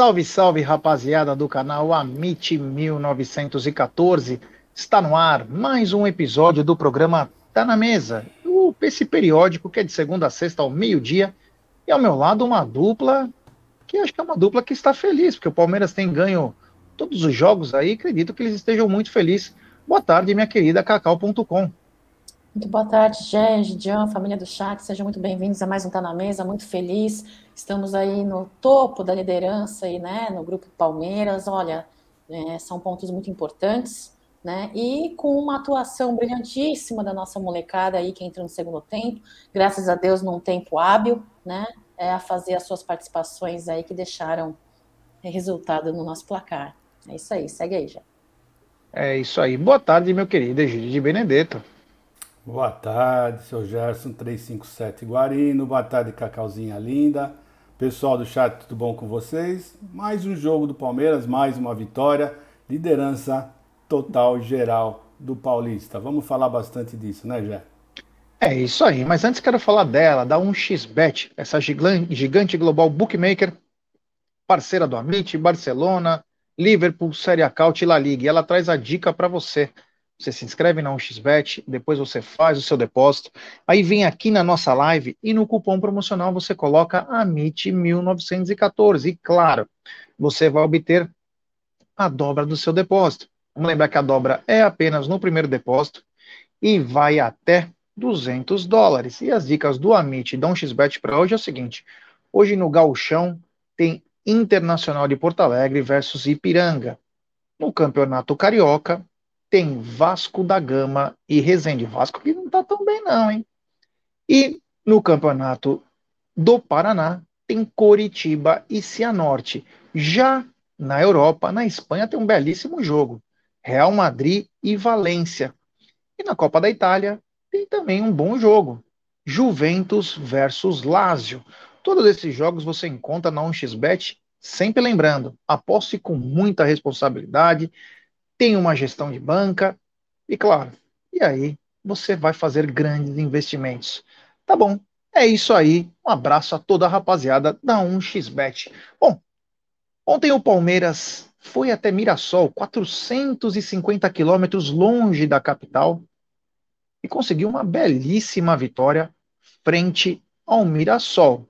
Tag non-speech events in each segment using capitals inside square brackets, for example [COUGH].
Salve, salve, rapaziada do canal Amit 1914. Está no ar mais um episódio do programa Tá na Mesa, esse periódico que é de segunda a sexta ao meio-dia. E ao meu lado uma dupla que acho que é uma dupla que está feliz, porque o Palmeiras tem ganho todos os jogos aí, acredito que eles estejam muito felizes. Boa tarde, minha querida Cacau.com. Muito boa tarde, Gege, Jean, família do chat, sejam muito bem-vindos a mais um Tá na Mesa, muito feliz. Estamos aí no topo da liderança aí, né, no grupo Palmeiras. Olha, é, são pontos muito importantes, né? E com uma atuação brilhantíssima da nossa molecada aí que entra no segundo tempo, graças a Deus num tempo hábil, né? É, a fazer as suas participações aí que deixaram resultado no nosso placar. É isso aí, segue aí já. É isso aí. Boa tarde, meu querido Egídio de Benedetto. Boa tarde, seu Gerson 357 Guarino. Boa tarde, Cacauzinha linda. Pessoal do chat, tudo bom com vocês? Mais um jogo do Palmeiras, mais uma vitória. Liderança total geral do Paulista. Vamos falar bastante disso, né, Jé? É isso aí, mas antes quero falar dela, da 1xBet, essa gigante global bookmaker, parceira do Amit, Barcelona, Liverpool, Série A Caut La Liga. E ela traz a dica para você. Você se inscreve na 1xBet, depois você faz o seu depósito, aí vem aqui na nossa live e no cupom promocional você coloca AMIT1914. E claro, você vai obter a dobra do seu depósito. Vamos lembrar que a dobra é apenas no primeiro depósito e vai até 200 dólares. E as dicas do Amit e da 1xBet para hoje é o seguinte: hoje no Galchão tem Internacional de Porto Alegre versus Ipiranga. No Campeonato Carioca, tem Vasco da Gama e Resende. Vasco que não está tão bem, não, hein? E no campeonato do Paraná tem Coritiba e Cianorte. Já na Europa, na Espanha, tem um belíssimo jogo: Real Madrid e Valência. E na Copa da Itália tem também um bom jogo: Juventus versus Lazio. Todos esses jogos você encontra na 1xBet, sempre lembrando, aposte com muita responsabilidade, tem uma gestão de banca e, claro, e aí você vai fazer grandes investimentos. Tá bom, é isso aí. Um abraço a toda a rapaziada da 1xBet. Bom, ontem o Palmeiras foi até Mirassol, 450 quilômetros longe da capital, e conseguiu uma belíssima vitória frente ao Mirassol.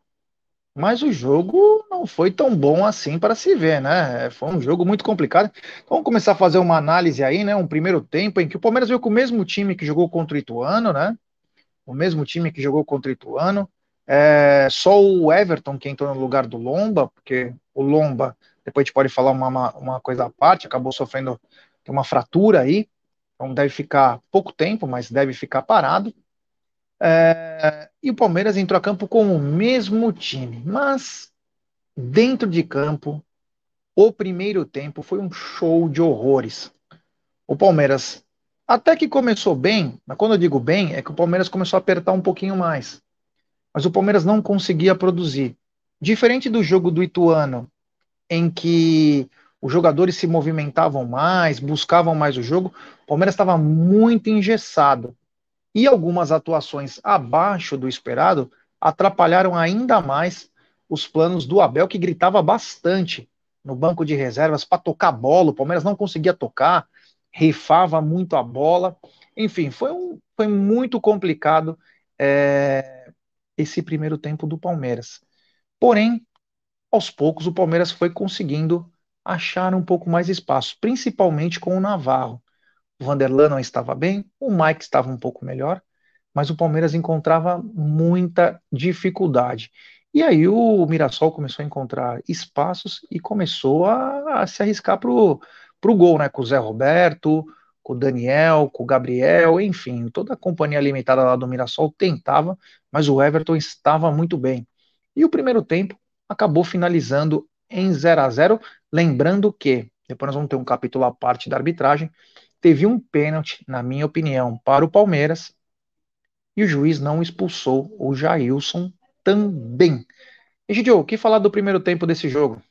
Mas o jogo não foi tão bom assim para se ver, né? Foi um jogo muito complicado. Então, vamos começar a fazer uma análise aí, né? Um primeiro tempo em que o Palmeiras veio com o mesmo time que jogou contra o Ituano, né? O mesmo time que jogou contra o Ituano. É, só o Everton que entrou no lugar do Lomba, porque o Lomba, depois a gente pode falar uma, uma coisa à parte, acabou sofrendo uma fratura aí. Então deve ficar pouco tempo, mas deve ficar parado. É, e o Palmeiras entrou a campo com o mesmo time, mas dentro de campo, o primeiro tempo foi um show de horrores. O Palmeiras até que começou bem, mas quando eu digo bem, é que o Palmeiras começou a apertar um pouquinho mais. Mas o Palmeiras não conseguia produzir. Diferente do jogo do Ituano, em que os jogadores se movimentavam mais, buscavam mais o jogo, o Palmeiras estava muito engessado e algumas atuações abaixo do esperado atrapalharam ainda mais os planos do Abel, que gritava bastante no banco de reservas para tocar bola. O Palmeiras não conseguia tocar, rifava muito a bola. Enfim, foi, um, foi muito complicado é, esse primeiro tempo do Palmeiras. Porém, aos poucos, o Palmeiras foi conseguindo achar um pouco mais espaço, principalmente com o Navarro. O Vanderlan não estava bem, o Mike estava um pouco melhor, mas o Palmeiras encontrava muita dificuldade. E aí o Mirassol começou a encontrar espaços e começou a, a se arriscar para o gol, né? Com o Zé Roberto, com o Daniel, com o Gabriel, enfim, toda a companhia limitada lá do Mirassol tentava, mas o Everton estava muito bem. E o primeiro tempo acabou finalizando em 0 a 0 lembrando que, depois nós vamos ter um capítulo à parte da arbitragem, teve um pênalti, na minha opinião, para o Palmeiras e o juiz não expulsou o Jailson também. Egidio, o que falar do primeiro tempo desse jogo?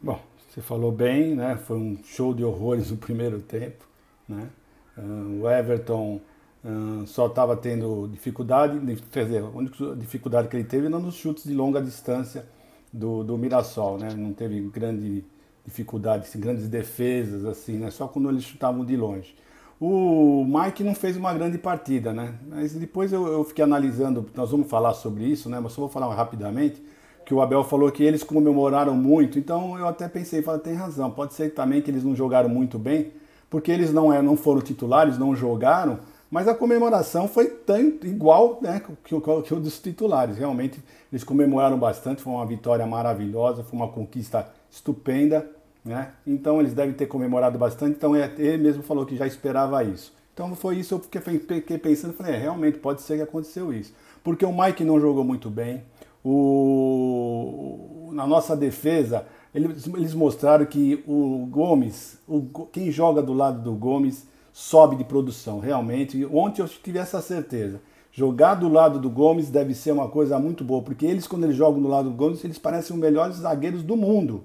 Bom, você falou bem, né? Foi um show de horrores no primeiro tempo, né? Uh, o Everton uh, só estava tendo dificuldade, quer dizer, a única dificuldade que ele teve não nos chutes de longa distância, do, do Mirassol, né? Não teve grande dificuldade, assim, grandes defesas, assim, né? Só quando eles chutavam de longe. O Mike não fez uma grande partida, né? Mas depois eu, eu, fiquei analisando, nós vamos falar sobre isso, né? Mas só vou falar rapidamente, que o Abel falou que eles comemoraram muito, então eu até pensei, falei, tem razão, pode ser também que eles não jogaram muito bem, porque eles não, é, não foram titulares, não jogaram, mas a comemoração foi tanto igual né, que, que o dos titulares. Realmente eles comemoraram bastante, foi uma vitória maravilhosa, foi uma conquista estupenda. Né? Então eles devem ter comemorado bastante. Então é, ele mesmo falou que já esperava isso. Então foi isso, eu fiquei pensando, falei, é, realmente pode ser que aconteceu isso. Porque o Mike não jogou muito bem. O, na nossa defesa, eles, eles mostraram que o Gomes, o, quem joga do lado do Gomes, sobe de produção, realmente. Ontem eu tive essa certeza. Jogar do lado do Gomes deve ser uma coisa muito boa, porque eles, quando eles jogam do lado do Gomes, eles parecem os melhores zagueiros do mundo.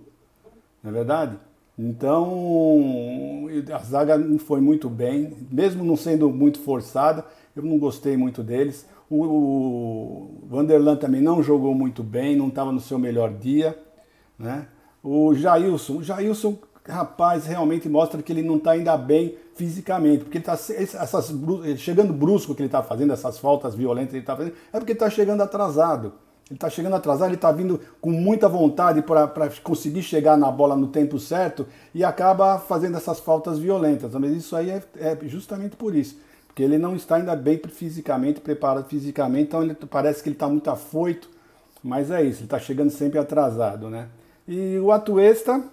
Não é verdade? Então, a zaga foi muito bem, mesmo não sendo muito forçada, eu não gostei muito deles. O, Vanderlan também não jogou muito bem, não estava no seu melhor dia. Né? O Jailson, o Jailson, rapaz, realmente mostra que ele não está ainda bem fisicamente, porque ele está essas, chegando brusco que ele está fazendo, essas faltas violentas que ele está fazendo, é porque está chegando atrasado. Ele está chegando atrasado, ele está vindo com muita vontade para conseguir chegar na bola no tempo certo e acaba fazendo essas faltas violentas. Mas isso aí é, é justamente por isso, porque ele não está ainda bem fisicamente, preparado fisicamente, então ele, parece que ele está muito afoito, mas é isso, ele está chegando sempre atrasado, né? E o Atuesta,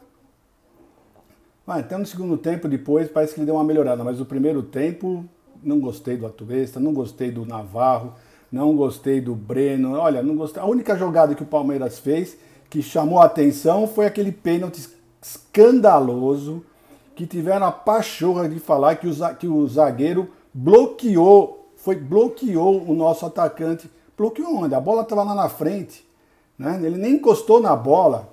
ah, até no segundo tempo, depois, parece que ele deu uma melhorada, mas o primeiro tempo, não gostei do Atuesta, não gostei do Navarro, não gostei do Breno. Olha, não gostei. A única jogada que o Palmeiras fez que chamou a atenção foi aquele pênalti escandaloso que tiveram a pachorra de falar que o, que o zagueiro bloqueou, foi bloqueou o nosso atacante. Bloqueou onde? A bola estava lá na frente. Né? Ele nem encostou na bola.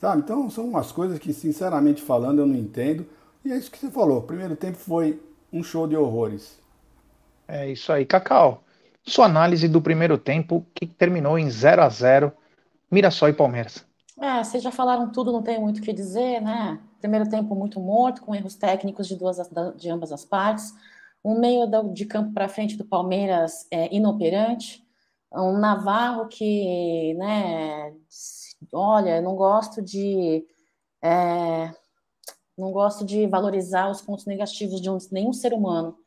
Sabe? Então são umas coisas que, sinceramente falando, eu não entendo. E é isso que você falou. O primeiro tempo foi um show de horrores. É isso aí, Cacau. Sua análise do primeiro tempo, que terminou em 0 a 0 Mirassol e Palmeiras. É, vocês já falaram tudo, não tenho muito o que dizer, né? Primeiro tempo muito morto, com erros técnicos de, duas, de ambas as partes. Um meio de campo para frente do Palmeiras é, inoperante. Um Navarro que, né, olha, não gosto de. É, não gosto de valorizar os pontos negativos de um, nenhum ser humano.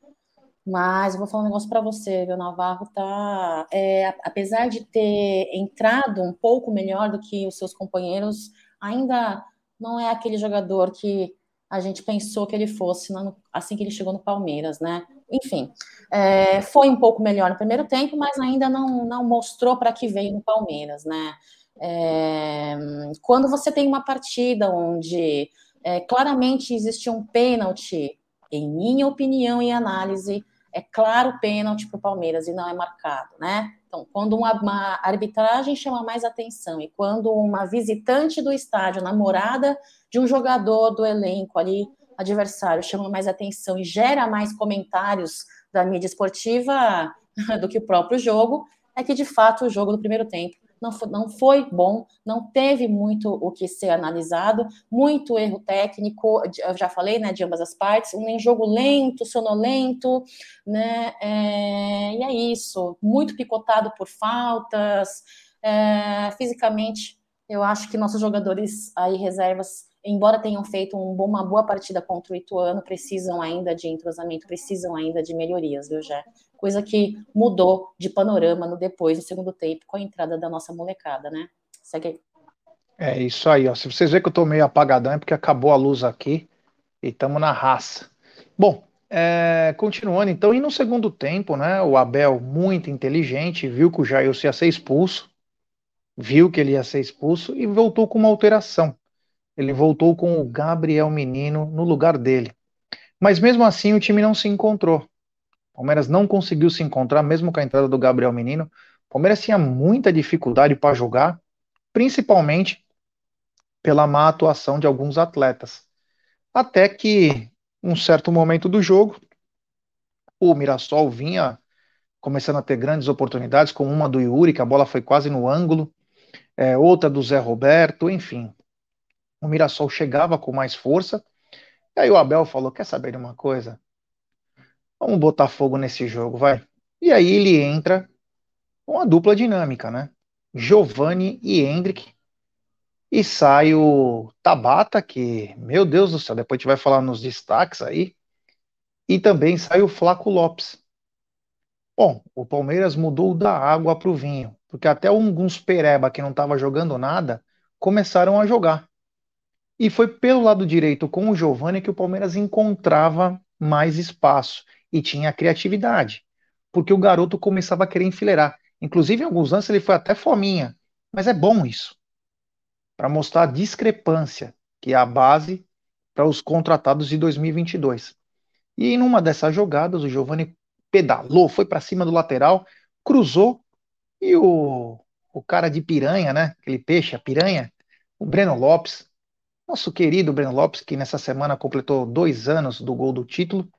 Mas eu vou falar um negócio para você, o Navarro tá, é, apesar de ter entrado um pouco melhor do que os seus companheiros, ainda não é aquele jogador que a gente pensou que ele fosse assim que ele chegou no Palmeiras, né? Enfim, é, foi um pouco melhor no primeiro tempo, mas ainda não, não mostrou para que veio no Palmeiras, né? É, quando você tem uma partida onde é, claramente existe um pênalti, em minha opinião e análise, é claro pênalti para o Palmeiras e não é marcado, né? Então, quando uma, uma, arbitragem chama mais atenção e quando uma visitante do estádio, namorada de um jogador do elenco ali, adversário, chama mais atenção e gera mais comentários da mídia esportiva [LAUGHS] do que o próprio jogo, é que de fato o jogo do primeiro tempo não foi, não foi bom, não teve muito o que ser analisado, muito erro técnico, eu já falei, né, de ambas as partes, um jogo lento, sonolento, né, é, e é isso, muito picotado por faltas, é, fisicamente, eu acho que nossos jogadores aí, reservas, embora tenham feito um uma boa partida contra o Ituano, precisam ainda de entrosamento, precisam ainda de melhorias, viu, Jé? coisa que mudou de panorama no depois, no segundo tempo, com a entrada da nossa molecada, né? Segue. É isso aí, ó. Se vocês verem que eu tô meio apagadão é porque acabou a luz aqui e estamos na raça. Bom, é, continuando então, e no segundo tempo, né? O Abel, muito inteligente, viu que o Jailson ia ser expulso, viu que ele ia ser expulso e voltou com uma alteração. Ele voltou com o Gabriel Menino no lugar dele. Mas mesmo assim o time não se encontrou. Palmeiras não conseguiu se encontrar, mesmo com a entrada do Gabriel Menino. Palmeiras tinha muita dificuldade para jogar, principalmente pela má atuação de alguns atletas. Até que, um certo momento do jogo, o Mirassol vinha começando a ter grandes oportunidades, com uma do Yuri, que a bola foi quase no ângulo. é, outra do Zé Roberto, enfim. O Mirassol chegava com mais força. E aí o Abel falou: Quer saber de uma coisa? Vamos botar fogo nesse jogo, vai. E aí ele entra com uma dupla dinâmica, né? Giovanni e Hendrick. E sai o Tabata, que, meu Deus do céu, depois a gente vai falar nos destaques aí. E também sai o Flaco Lopes. Bom, o Palmeiras mudou da água para o vinho, porque até alguns pereba que não estava jogando nada começaram a jogar. E foi pelo lado direito com o Giovani que o Palmeiras encontrava mais espaço e tinha criatividade, porque o garoto começava a querer enfileirar. Inclusive, em alguns anos ele foi até fominha, mas é bom isso, para mostrar a discrepância, que é a base para os contratados de 2022. E em uma dessas jogadas, o Giovani pedalou, foi para cima do lateral, cruzou e o, o cara de piranha, né? Aquele peixe, a piranha, o Breno Lopes, nosso querido Breno Lopes, que nessa semana completou dois anos do gol do título,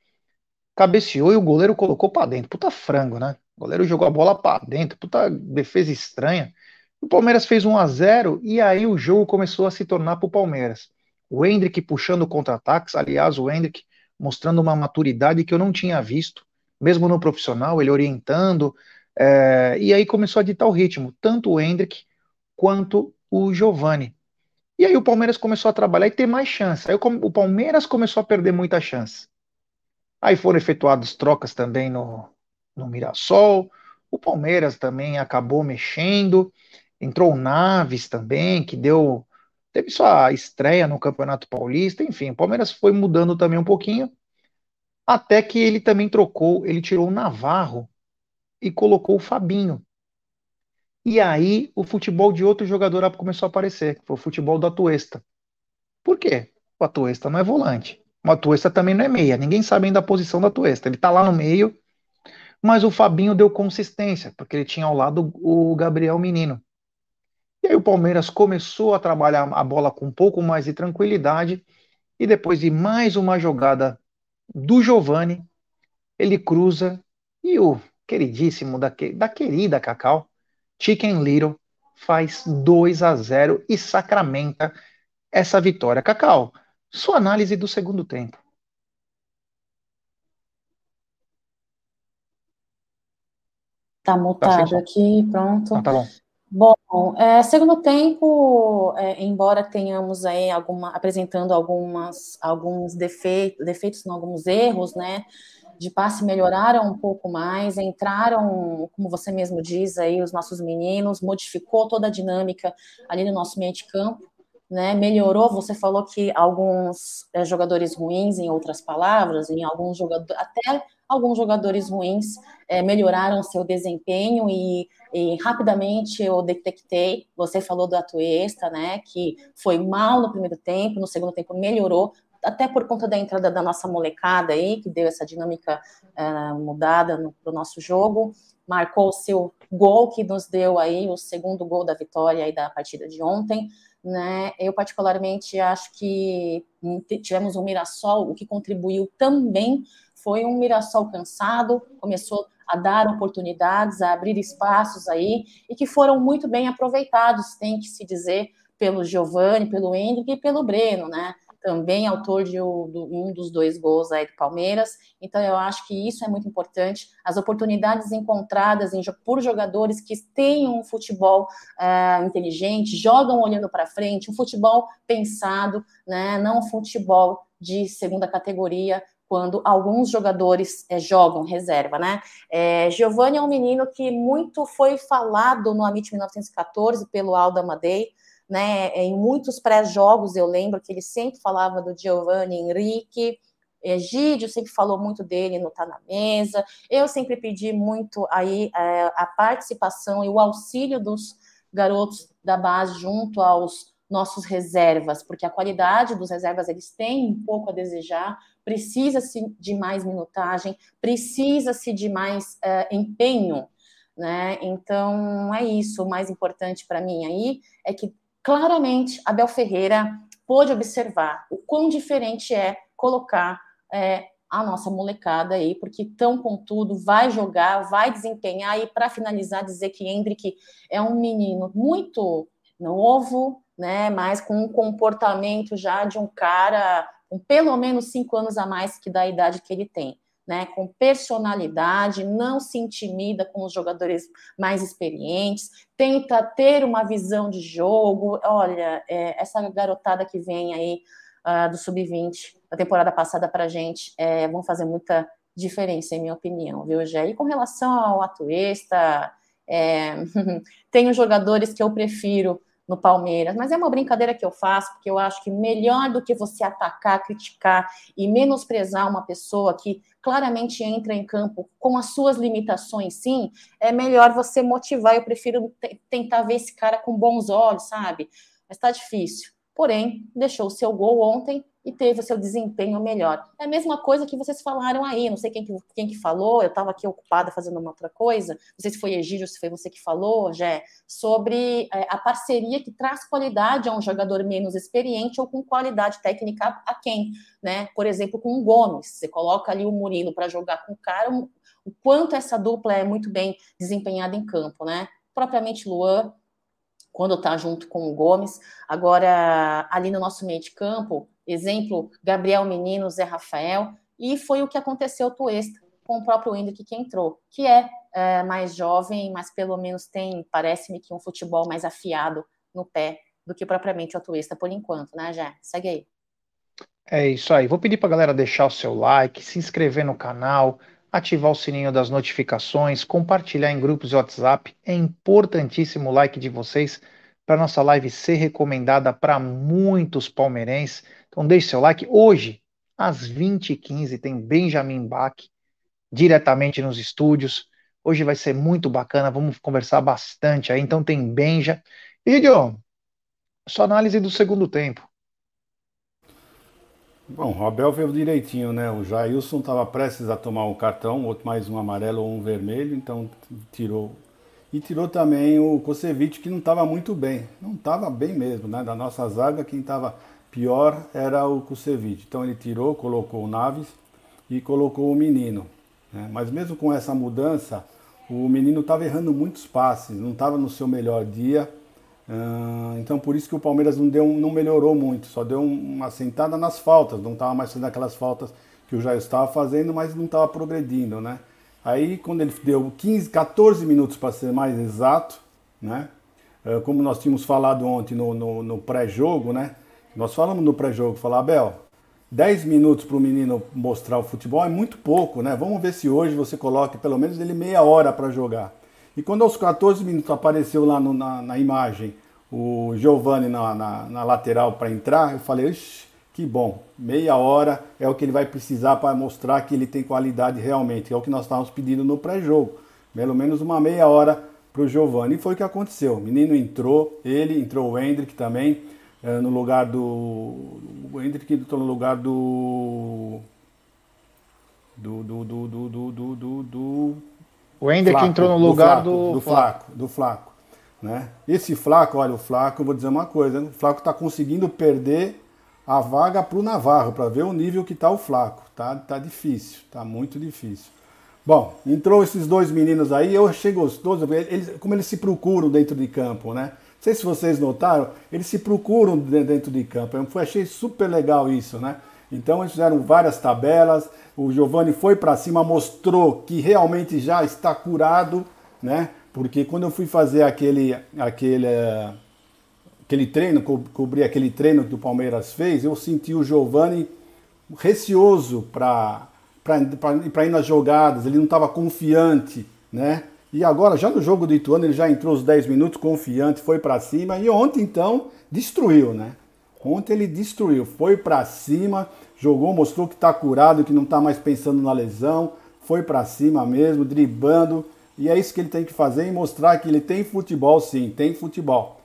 cabeceou e o goleiro colocou para dentro. Puta frango, né? O goleiro jogou a bola para dentro, puta defesa estranha. O Palmeiras fez 1 a 0 e aí o jogo começou a se tornar para o Palmeiras. O Hendrick puxando contra-ataques, aliás, o Hendrick mostrando uma maturidade que eu não tinha visto, mesmo no profissional, ele orientando, é, e aí começou a ditar o ritmo, tanto o Hendrick quanto o Giovani. E aí o Palmeiras começou a trabalhar e ter mais chance. Aí o Palmeiras começou a perder muita chance. Aí foram efetuadas trocas também no, no Mirassol. O Palmeiras também acabou mexendo. Entrou o Naves também, que deu teve sua estreia no Campeonato Paulista, enfim, o Palmeiras foi mudando também um pouquinho, até que ele também trocou, ele tirou o Navarro e colocou o Fabinho. E aí o futebol de outro jogador começou a aparecer, foi o futebol do Atuesta. Por quê? O Atuesta não é volante. O Atuesta também não é meia, ninguém sabe ainda a posição do Atuesta. Ele tá lá no meio, mas o Fabinho deu consistência, porque ele tinha ao lado o Gabriel Menino. E aí o Palmeiras começou a trabalhar a bola com um pouco mais de tranquilidade. E depois de mais uma jogada do Giovani, ele cruza e o queridíssimo da, da querida Cacau, Chicken Little, faz 2 a 0 e sacramenta essa vitória. Cacau, sua análise do segundo tempo. Tá mutado tá aqui, pronto. Ah, tá bom. Bom, é, segundo tempo, é, embora tenhamos aí alguma, apresentando algumas, alguns defeitos, defeitos, não, alguns erros, né, de passe melhoraram um pouco mais, entraram, como você mesmo diz aí, os nossos meninos, modificou toda a dinâmica ali no nosso meio de campo, né, melhorou, você falou que alguns é, jogadores ruins, em outras palavras, em alguns jogadores, até alguns jogadores ruins é, melhoraram seu desempenho e, e, rapidamente eu detectei, você falou do Atuesta, né, que foi mal no primeiro tempo, no segundo tempo melhorou, até por conta da entrada da nossa molecada aí, que deu essa dinâmica é, mudada para o nosso jogo, marcou o seu gol que nos deu aí o segundo gol da vitória aí da partida de ontem, né? Eu particularmente acho que tivemos um Mirassol, o que contribuiu também foi um Mirassol cansado, começou a dar oportunidades, a abrir espaços aí, e que foram muito bem aproveitados, tem que se dizer, pelo Giovani, pelo Hendrick e pelo Breno, né? Também autor de um dos dois gols aí do Palmeiras. Então, eu acho que isso é muito importante. As oportunidades encontradas em, por jogadores que têm um futebol uh, inteligente, jogam olhando para frente, um futebol pensado, né? Não um futebol de segunda categoria, quando alguns jogadores é, jogam reserva, né? É, Giovanni é um menino que muito foi falado no Amit 1914 pelo Aldo Amadei, né? Em muitos pré-jogos eu lembro que ele sempre falava do Giovanni Henrique. Egídio sempre falou muito dele no Tá na Mesa. Eu sempre pedi muito aí é, a participação e o auxílio dos garotos da base junto aos nossos reservas, porque a qualidade dos reservas eles têm um pouco a desejar, precisa-se de mais minutagem, precisa-se de mais uh, empenho, né? Então é isso. O mais importante para mim aí é que claramente Abel Ferreira pôde observar o quão diferente é colocar é, a nossa molecada aí, porque tão com tudo, vai jogar, vai desempenhar, e para finalizar, dizer que Hendrick é um menino muito novo, né, mas com um comportamento já de um cara com pelo menos cinco anos a mais que da idade que ele tem. Né, com personalidade, não se intimida com os jogadores mais experientes, tenta ter uma visão de jogo. Olha, é, essa garotada que vem aí uh, do sub-20 da temporada passada para a gente é, vão fazer muita diferença, em minha opinião, viu, Gé? E com relação ao Atuesta, é, [LAUGHS] tenho jogadores que eu prefiro no Palmeiras, mas é uma brincadeira que eu faço, porque eu acho que melhor do que você atacar, criticar e menosprezar uma pessoa que claramente entra em campo com as suas limitações, sim, é melhor você motivar. Eu prefiro tentar ver esse cara com bons olhos, sabe? Mas tá difícil. Porém, deixou o seu gol ontem e teve o seu desempenho melhor. É a mesma coisa que vocês falaram aí, não sei quem que, quem que falou, eu estava aqui ocupada fazendo uma outra coisa, não sei se foi Egídio, se foi você que falou, Jé, sobre é, a parceria que traz qualidade a um jogador menos experiente ou com qualidade técnica a quem, né? Por exemplo, com o Gomes, você coloca ali o Murilo para jogar com o cara, o quanto essa dupla é muito bem desempenhada em campo, né? Propriamente Luan, quando está junto com o Gomes. Agora, ali no nosso meio de campo, exemplo, Gabriel Menino, Zé Rafael, e foi o que aconteceu com o Extra, com o próprio Hendrick que entrou, que é, é mais jovem, mas pelo menos tem, parece-me que um futebol mais afiado no pé do que propriamente o Atuesta por enquanto, né, Jé? Segue aí. É isso aí. Vou pedir para a galera deixar o seu like, se inscrever no canal, ativar o sininho das notificações, compartilhar em grupos de WhatsApp. É importantíssimo o like de vocês para nossa live ser recomendada para muitos palmeirenses. Então deixe seu like. Hoje, às 20h15, tem Benjamin Bach, diretamente nos estúdios. Hoje vai ser muito bacana, vamos conversar bastante aí. Então tem Benja. E, John, sua análise do segundo tempo. Bom, o Abel veio direitinho, né? O Jailson estava prestes a tomar um cartão, outro mais um amarelo ou um vermelho, então tirou. E tirou também o Kosevic, que não estava muito bem. Não estava bem mesmo, né? Da nossa zaga, quem estava pior era o Kosevic. Então ele tirou, colocou o Naves e colocou o menino. Né? Mas mesmo com essa mudança, o menino estava errando muitos passes, não estava no seu melhor dia. Uh, então por isso que o Palmeiras não, deu, não melhorou muito, só deu uma sentada nas faltas, não estava mais fazendo aquelas faltas que o Jair estava fazendo, mas não estava progredindo, né? Aí quando ele deu 15, 14 minutos para ser mais exato, né? Uh, como nós tínhamos falado ontem no, no, no pré-jogo, né? Nós falamos no pré-jogo, falar, Abel, 10 minutos para o menino mostrar o futebol é muito pouco, né? Vamos ver se hoje você coloca pelo menos ele meia hora para jogar. E quando aos 14 minutos apareceu lá no, na, na, imagem o Giovanni na, na, na lateral para entrar, eu falei, que bom, meia hora é o que ele vai precisar para mostrar que ele tem qualidade realmente, é o que nós estávamos pedindo no pré-jogo. Pelo menos uma meia hora para o Giovanni. E foi o que aconteceu. O menino entrou, ele entrou o Hendrick também, é, no lugar do. O Hendrick entrou no lugar do. Do. Do. Do. Do. Do. do, do o Ender que entrou no lugar do, flaco, do, flaco, do Flaco. Né? Esse Flaco, olha, o Flaco, eu vou dizer uma coisa, o Flaco está conseguindo perder a vaga para o Navarro, para ver o nível que está o Flaco. Tá, tá difícil, tá muito difícil. Bom, entrou esses dois meninos aí, eu achei gostoso, eles, como eles se procuram dentro de campo, né? Não sei se vocês notaram, eles se procuram dentro de campo. Eu achei super legal isso, né? Então eles fizeram várias tabelas, o Giovanni foi para cima, mostrou que realmente já está curado, né? Porque quando eu fui fazer aquele aquele aquele treino, co cobrir aquele treino que o Palmeiras fez, eu senti o Giovanni receoso para ir nas jogadas, ele não estava confiante, né? E agora, já no jogo do Ituano, ele já entrou os 10 minutos confiante, foi para cima e ontem então destruiu, né? Ontem ele destruiu, foi para cima, jogou, mostrou que está curado, que não está mais pensando na lesão, foi para cima mesmo, driblando, e é isso que ele tem que fazer e mostrar que ele tem futebol sim, tem futebol.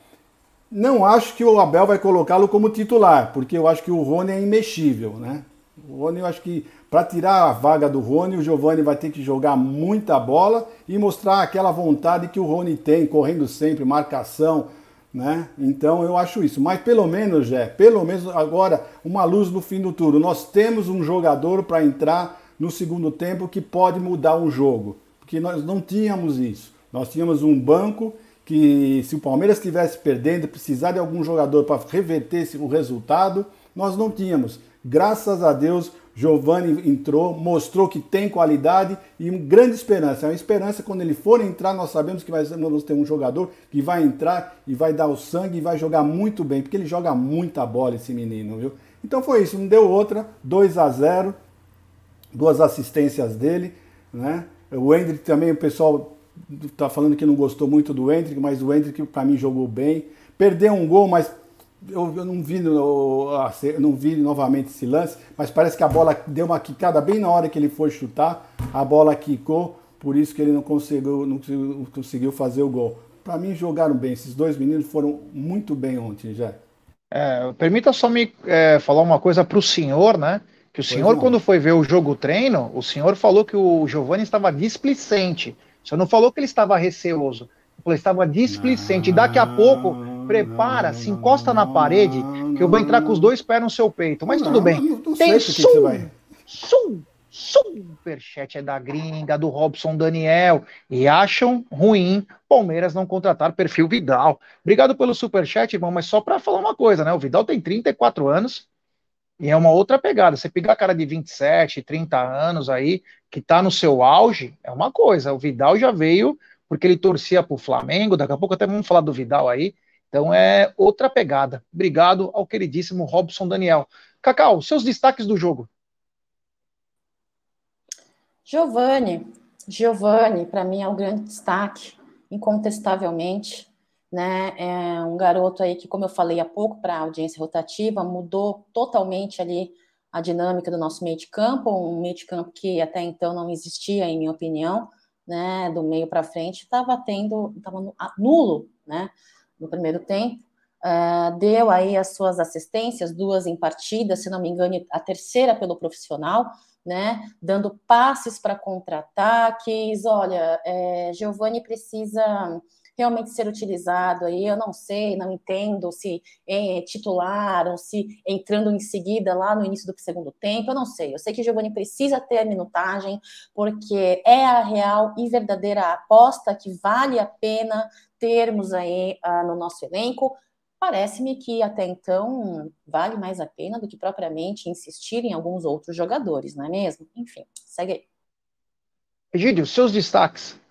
Não acho que o Abel vai colocá-lo como titular, porque eu acho que o Rony é imexível, né? O Rony, eu acho que para tirar a vaga do Rony, o Giovani vai ter que jogar muita bola e mostrar aquela vontade que o Rony tem, correndo sempre, marcação, Né? Então eu acho isso. Mas pelo menos, Jé, pelo menos agora, uma luz no fim do turno. Nós temos um jogador para entrar no segundo tempo que pode mudar um jogo. Porque nós não tínhamos isso. Nós tínhamos um banco que, se o Palmeiras estivesse perdendo, precisar de algum jogador para reverter o resultado, nós não tínhamos. Graças a Deus, Giovanni entrou, mostrou que tem qualidade e uma grande esperança. É uma esperança quando ele for entrar, nós sabemos que vai, vamos ter um jogador que vai entrar e vai dar o sangue e vai jogar muito bem, porque ele joga muita bola esse menino, viu? Então foi isso, não deu outra, 2 a 0 duas assistências dele, né? O Hendrick também, o pessoal tá falando que não gostou muito do Hendrick, mas o Hendrick para mim jogou bem. Perdeu um gol, mas eu, eu não vi eu não vi novamente esse lance, mas parece que a bola deu uma quicada bem na hora que ele foi chutar, a bola quicou, por isso que ele não conseguiu, não conseguiu fazer o gol. Para mim jogaram bem, esses dois meninos foram muito bem ontem, já. É, permita só me é, falar uma coisa para o senhor, né? Que o senhor, quando foi ver o jogo treino, o senhor falou que o Giovanni estava displicente. O senhor não falou que ele estava receoso. Ele estava displicente. E daqui a pouco, prepara, se encosta na parede, que eu vou entrar com os dois pés no seu peito. Mas tudo bem. Tem sum, sum, superchat é da gringa, do Robson Daniel. E acham ruim Palmeiras não contratar perfil Vidal. Obrigado pelo superchat, irmão, mas só para falar uma coisa, né? O Vidal tem 34 anos e é uma outra pegada. Você pegar cara de 27, 30 anos aí, que tá no seu auge, é uma coisa. O Vidal já veio porque ele torcia pro Flamengo, daqui a pouco até vamos falar do Vidal aí. Então é outra pegada. Obrigado ao queridíssimo Robson Daniel. Cacau, seus destaques do jogo. Giovanni, Giovanni, para mim é um grande destaque, incontestavelmente né? É um garoto aí que, como eu falei há pouco para a audiência rotativa, mudou totalmente ali a dinâmica do nosso meio de campo, um meio de campo que até então não existia, em minha opinião, né? Do meio para frente, estava tendo, estava nulo, né? No primeiro tempo. Uh, deu aí as suas assistências, duas em partida, se não me engano, a terceira pelo profissional, né? Dando passes para contra-ataques. Olha, é, Giovanni precisa realmente ser utilizado aí, eu não sei, não entendo se é titular ou se entrando em seguida lá no início do segundo tempo, eu não sei. Eu sei que Giovanni precisa ter a minutagem, porque é a real e verdadeira aposta que vale a pena termos aí uh, no nosso elenco. Parece-me que até então vale mais a pena do que propriamente insistir em alguns outros jogadores, não é mesmo? Enfim, segue aí. Egídio, seus destaques.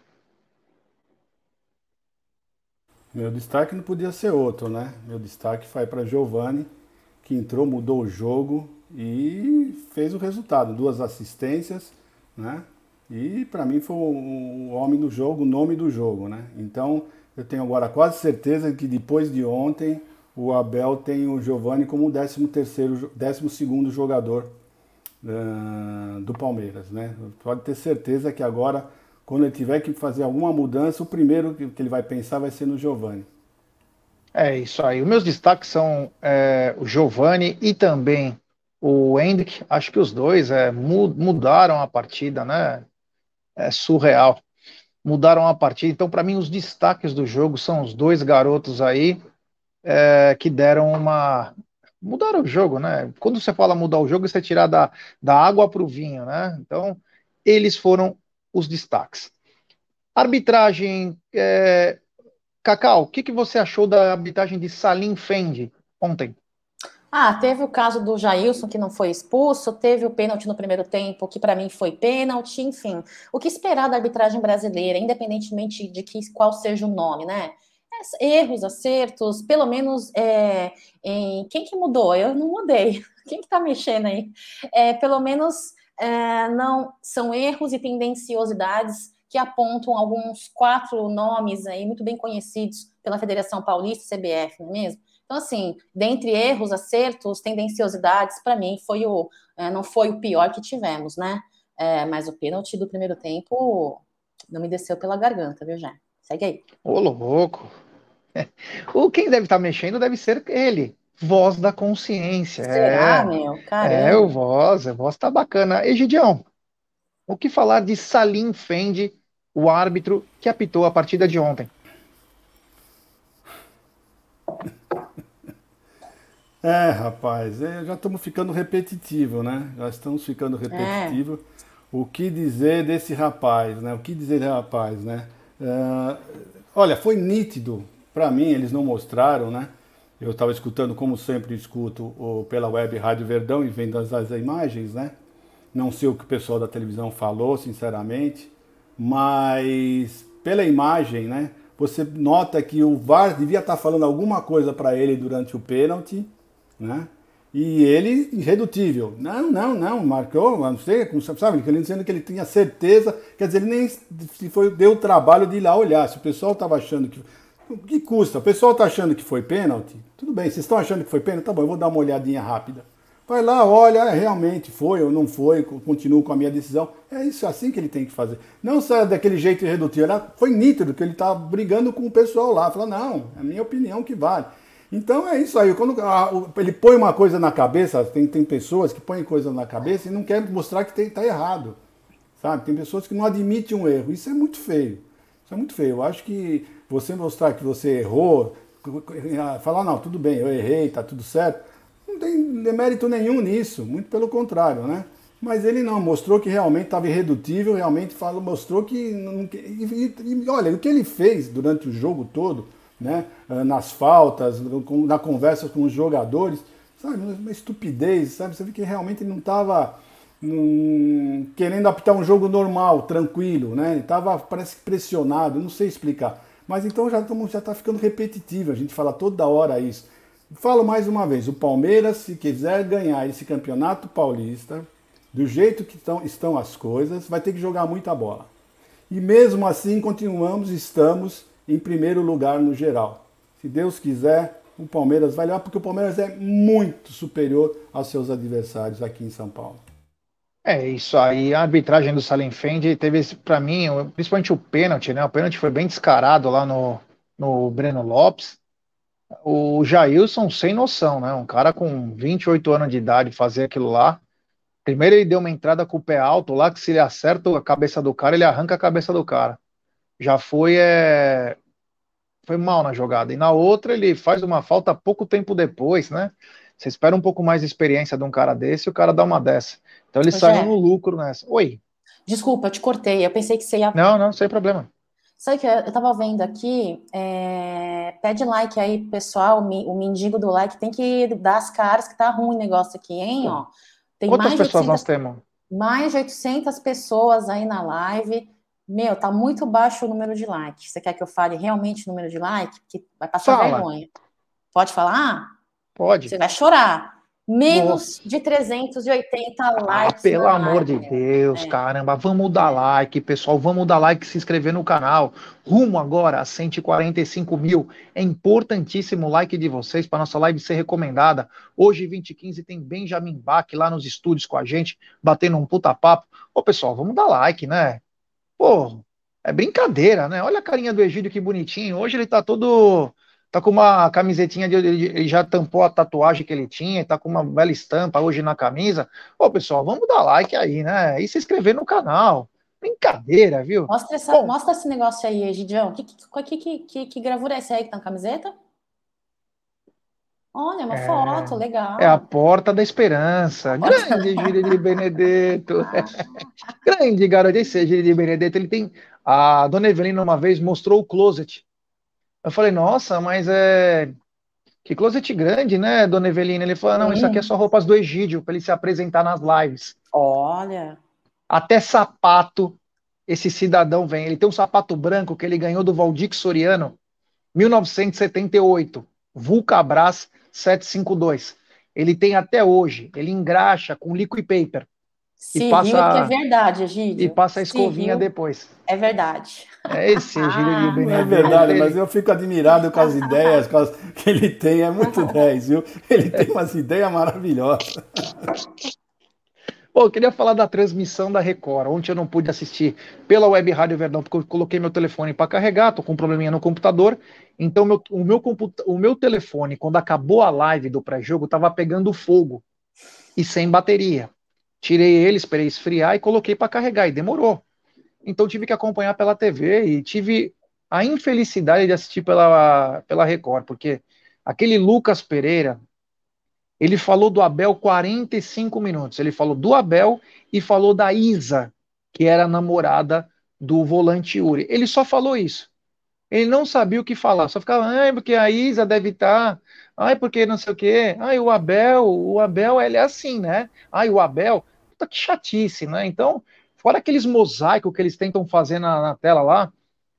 Meu destaque não podia ser outro, né? Meu destaque foi para Giovani, que entrou, mudou o jogo e fez o resultado, duas assistências, né? E para mim foi o homem do jogo, o nome do jogo, né? Então eu tenho agora quase certeza que depois de ontem o Abel tem o Giovani como o 13 terceiro, 12 segundo jogador uh, do Palmeiras, né? Pode ter certeza que agora quando ele tiver que fazer alguma mudança, o primeiro que ele vai pensar vai ser no Giovani. É isso aí. Os meus destaques são é, o Giovani e também o Hendrick. Acho que os dois é, mudaram a partida, né? É surreal. Mudaram a partida. Então, para mim, os destaques do jogo são os dois garotos aí é, que deram uma. Mudaram o jogo, né? Quando você fala mudar o jogo, você é tirar da, da água para o vinho, né? Então, eles foram os destaques. Arbitragem. É... Cacau, o que, que você achou da arbitragem de Salim Fendi ontem? Ah, teve o caso do Jailson que não foi expulso, teve o pênalti no primeiro tempo, que para mim foi pênalti, enfim. O que esperar da arbitragem brasileira, independentemente de que, qual seja o nome, né? Erros, acertos, pelo menos é, em quem que mudou? Eu não mudei. [LAUGHS] Quem que tá mexendo aí? É, pelo menos é, não são erros e tendenciosidades que apontam alguns quatro nomes aí muito bem conhecidos pela Federação Paulista CBF, não é mesmo? Então, assim, dentre erros, acertos, tendenciosidades, para mim foi o é, não foi o pior que tivemos, né? É, mas o pênalti do primeiro tempo não me desceu pela garganta, viu, Jé? Segue aí. Ô, louco! [LAUGHS] O quem deve estar tá mexendo deve ser ele, voz da consciência. Será, é, meu? Caramba. É, o voz, a voz tá bacana. Egidião, o que falar de Salim Fendi, o árbitro que apitou a partida de ontem? [LAUGHS] É, rapaz, é, já estamos ficando repetitivo, né? Já estamos ficando repetitivo. É. O que dizer desse rapaz, né? O que dizer desse rapaz, né? Uh, olha, foi nítido. Para mim, eles não mostraram, né? Eu estava escutando, como sempre escuto, pela web Rádio Verdão e vendo as, as imagens, né? Não sei o que o pessoal da televisão falou, sinceramente, mas pela imagem, né? Você nota que o VAR devia estar tá falando alguma coisa para ele durante o pênalti, né? E ele, irredutível. Não, não, não, marcou, não sei, sabe? Ele dizendo que ele tinha certeza, quer dizer, ele nem foi, deu o trabalho de ir lá olhar. Se o pessoal estava achando que. O que custa? O pessoal está achando que foi pênalti? Tudo bem, vocês estão achando que foi pênalti? Tá bom, eu vou dar uma olhadinha rápida. Vai lá, olha, é, realmente foi ou não foi, continuo com a minha decisão. É isso assim que ele tem que fazer. Não sai daquele jeito irredutível. Foi nítido que ele está brigando com o pessoal lá. Fala, não, é a minha opinião que vale. Então é isso aí. Quando ele põe uma coisa na cabeça, tem, tem pessoas que põem coisa na cabeça e não querem mostrar que está errado. Sabe? Tem pessoas que não admitem um erro. Isso é muito feio. Isso é muito feio. Eu acho que você mostrar que você errou, falar, não, tudo bem, eu errei, está tudo certo, não tem mérito nenhum nisso, muito pelo contrário, né? Mas ele não, mostrou que realmente estava irredutível, realmente falou, mostrou que. E, e, olha, o que ele fez durante o jogo todo né? Ah, nas faltas, na conversa com os jogadores, sabe? Uma estupidez, sabe? Você vê que realmente ele não estava querendo apitar um jogo normal, tranquilo, né? Ele estava, parece que pressionado, não sei explicar. Mas então já está tá ficando repetitivo, a gente fala toda hora isso. Falo mais uma vez, o Palmeiras, se quiser ganhar esse campeonato paulista, do jeito que estão, estão as coisas, vai ter que jogar muita bola. E mesmo assim, continuamos, estamos em primeiro lugar no geral. Se Deus quiser, o Palmeiras vai lá, porque o Palmeiras é muito superior aos seus adversários aqui em São Paulo. É isso aí, a arbitragem do Salim Fendi teve, para mim, principalmente o pênalti, né? O pênalti foi bem descarado lá no, no Breno Lopes. O Jailson sem noção, né? Um cara com 28 anos de idade fazer aquilo lá. Primeiro ele deu uma entrada com o pé alto lá, que se ele acerta a cabeça do cara, ele arranca a cabeça do cara já foi é, foi mal na jogada. E na outra ele faz uma falta pouco tempo depois, né? Você espera um pouco mais de experiência de um cara desse e o cara dá uma dessa. Então ele Ô, saiu no lucro nessa. Oi. Desculpa, eu te cortei. Eu pensei que você ia. Não, não, sem problema. Sabe que eu tava vendo aqui, é... pede like aí, pessoal, o mendigo do like tem que dar as caras que tá ruim o negócio aqui, hein, ó. Tem Quantas pessoas 800... nós temos? Mais de 800 pessoas aí na live. Meu, tá muito baixo o número de likes. Você quer que eu fale realmente o número de likes? Porque vai passar Fala. vergonha. Pode falar? Pode. Você vai chorar. Menos Nossa. de 380 ah, likes. Ah, pelo amor de Deus, é. caramba. Vamos dar like, pessoal. Vamos dar like se inscrever no canal. Rumo agora a 145 mil. É importantíssimo o like de vocês para nossa live ser recomendada. Hoje, 2015, tem Benjamin Bach lá nos estúdios com a gente, batendo um puta papo. Ô, pessoal, vamos dar like, né? Pô, é brincadeira, né? Olha a carinha do Egídio que bonitinho. Hoje ele tá todo. Tá com uma camisetinha de. Ele já tampou a tatuagem que ele tinha, tá com uma bela estampa hoje na camisa. Ô, pessoal, vamos dar like aí, né? E se inscrever no canal. Brincadeira, viu? Mostra, essa, Bom, mostra esse negócio aí, Egidião. Que, que, que, que, que gravura é essa aí que tá na camiseta? Olha, uma é, foto, legal. É a Porta da Esperança. Grande Giri Benedetto. [LAUGHS] Grande garoto. Esse Giri Benedetto, ele tem. A dona Evelina uma vez mostrou o closet. Eu falei, nossa, mas é. Que closet grande, né, dona Evelina? Ele falou, não, isso aqui é só roupas do Egídio, para ele se apresentar nas lives. Olha. Até sapato esse cidadão vem. Ele tem um sapato branco que ele ganhou do Valdir Soriano, 1978. Vulcabras 752. Ele tem até hoje, ele engraxa com liquid paper. Sim, e passa, é verdade, Egídio. E passa a escovinha depois. É verdade. É esse Egídio ah, Benedito. É verdade, mas eu fico admirado com as ideias que ele tem, é muito [LAUGHS] 10, viu? Ele tem umas ideias maravilhosas. Bom, eu queria falar da transmissão da Record. Ontem eu não pude assistir pela Web Rádio Verdão, porque eu coloquei meu telefone para carregar, tô com um probleminha no computador. Então, meu, o, meu o meu telefone, quando acabou a live do pré-jogo, estava pegando fogo e sem bateria. Tirei ele, esperei esfriar e coloquei para carregar, e demorou. Então, tive que acompanhar pela TV e tive a infelicidade de assistir pela, pela Record, porque aquele Lucas Pereira, Ele falou do Abel 45 minutos. Ele falou do Abel e falou da Isa, que era namorada do volante Yuri. Ele só falou isso. Ele não sabia o que falar, só ficava, ai, porque a Isa deve estar, tá, ai, porque não sei o quê, ai, o Abel, o Abel, ele é assim, né? Ai, o Abel, puta que chatice, né? Então, fora aqueles mosaicos que eles tentam fazer na, na tela lá,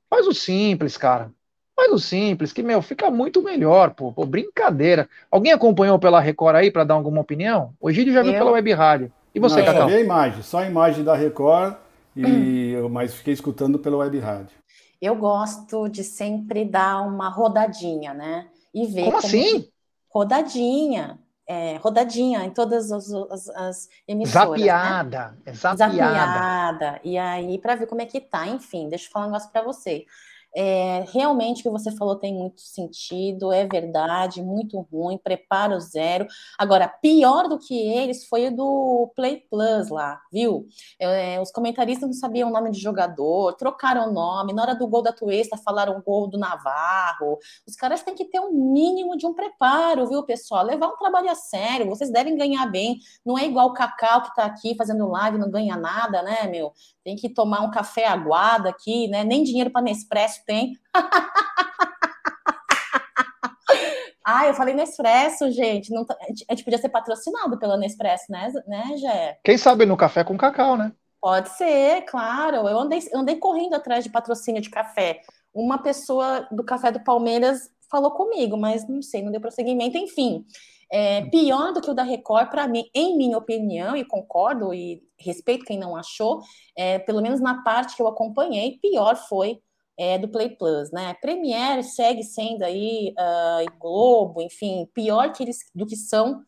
faz o simples, cara. Faz o simples, que, meu, fica muito melhor, pô. pô brincadeira. Alguém acompanhou pela Record aí para dar alguma opinião? O Egídio já viu pela Web Rádio. E você, Não, Cacau? Só vi a imagem, só a imagem da Record, e [CLEARS THROAT] hum. mas fiquei escutando pela Web Rádio. Eu gosto de sempre dar uma rodadinha, né? E ver. Como, como assim? Rodadinha. É, rodadinha em todas as, as, as emissoras. Zapiada, né? é zapiada. Zapiada. E aí, para ver como é que tá. Enfim, deixa eu falar um negócio para você. É, realmente o que você falou tem muito sentido, é verdade, muito ruim, preparo zero. Agora, pior do que eles foi o do Play Plus lá, viu? É, os comentaristas não sabiam o nome de jogador, trocaram o nome, na hora do gol da Tuesta falaram gol do Navarro. Os caras têm que ter um mínimo de um preparo, viu, pessoal? Levar um trabalho a sério, vocês devem ganhar bem. Não é igual o Cacau que tá aqui fazendo live, não ganha nada, né, meu? Tem que tomar um café aguado aqui, né? Nem dinheiro para Nespresso tem. [LAUGHS] ah, eu falei Nespresso, gente. Não, tá, a gente podia ser patrocinado pela Nespresso, né, né, Gé? Quem sabe no café com cacau, né? Pode ser, claro. Eu andei, eu andei correndo atrás de patrocínio de café. Uma pessoa do Café do Palmeiras falou comigo, mas não sei, não deu prosseguimento. Enfim, é, pior do que o da Record, para mim, em minha opinião, e concordo e respeito quem não achou, é, pelo menos na parte que eu acompanhei, pior foi é, do Play Plus, né? Premiere segue sendo aí uh, Globo, enfim, pior que eles do que são,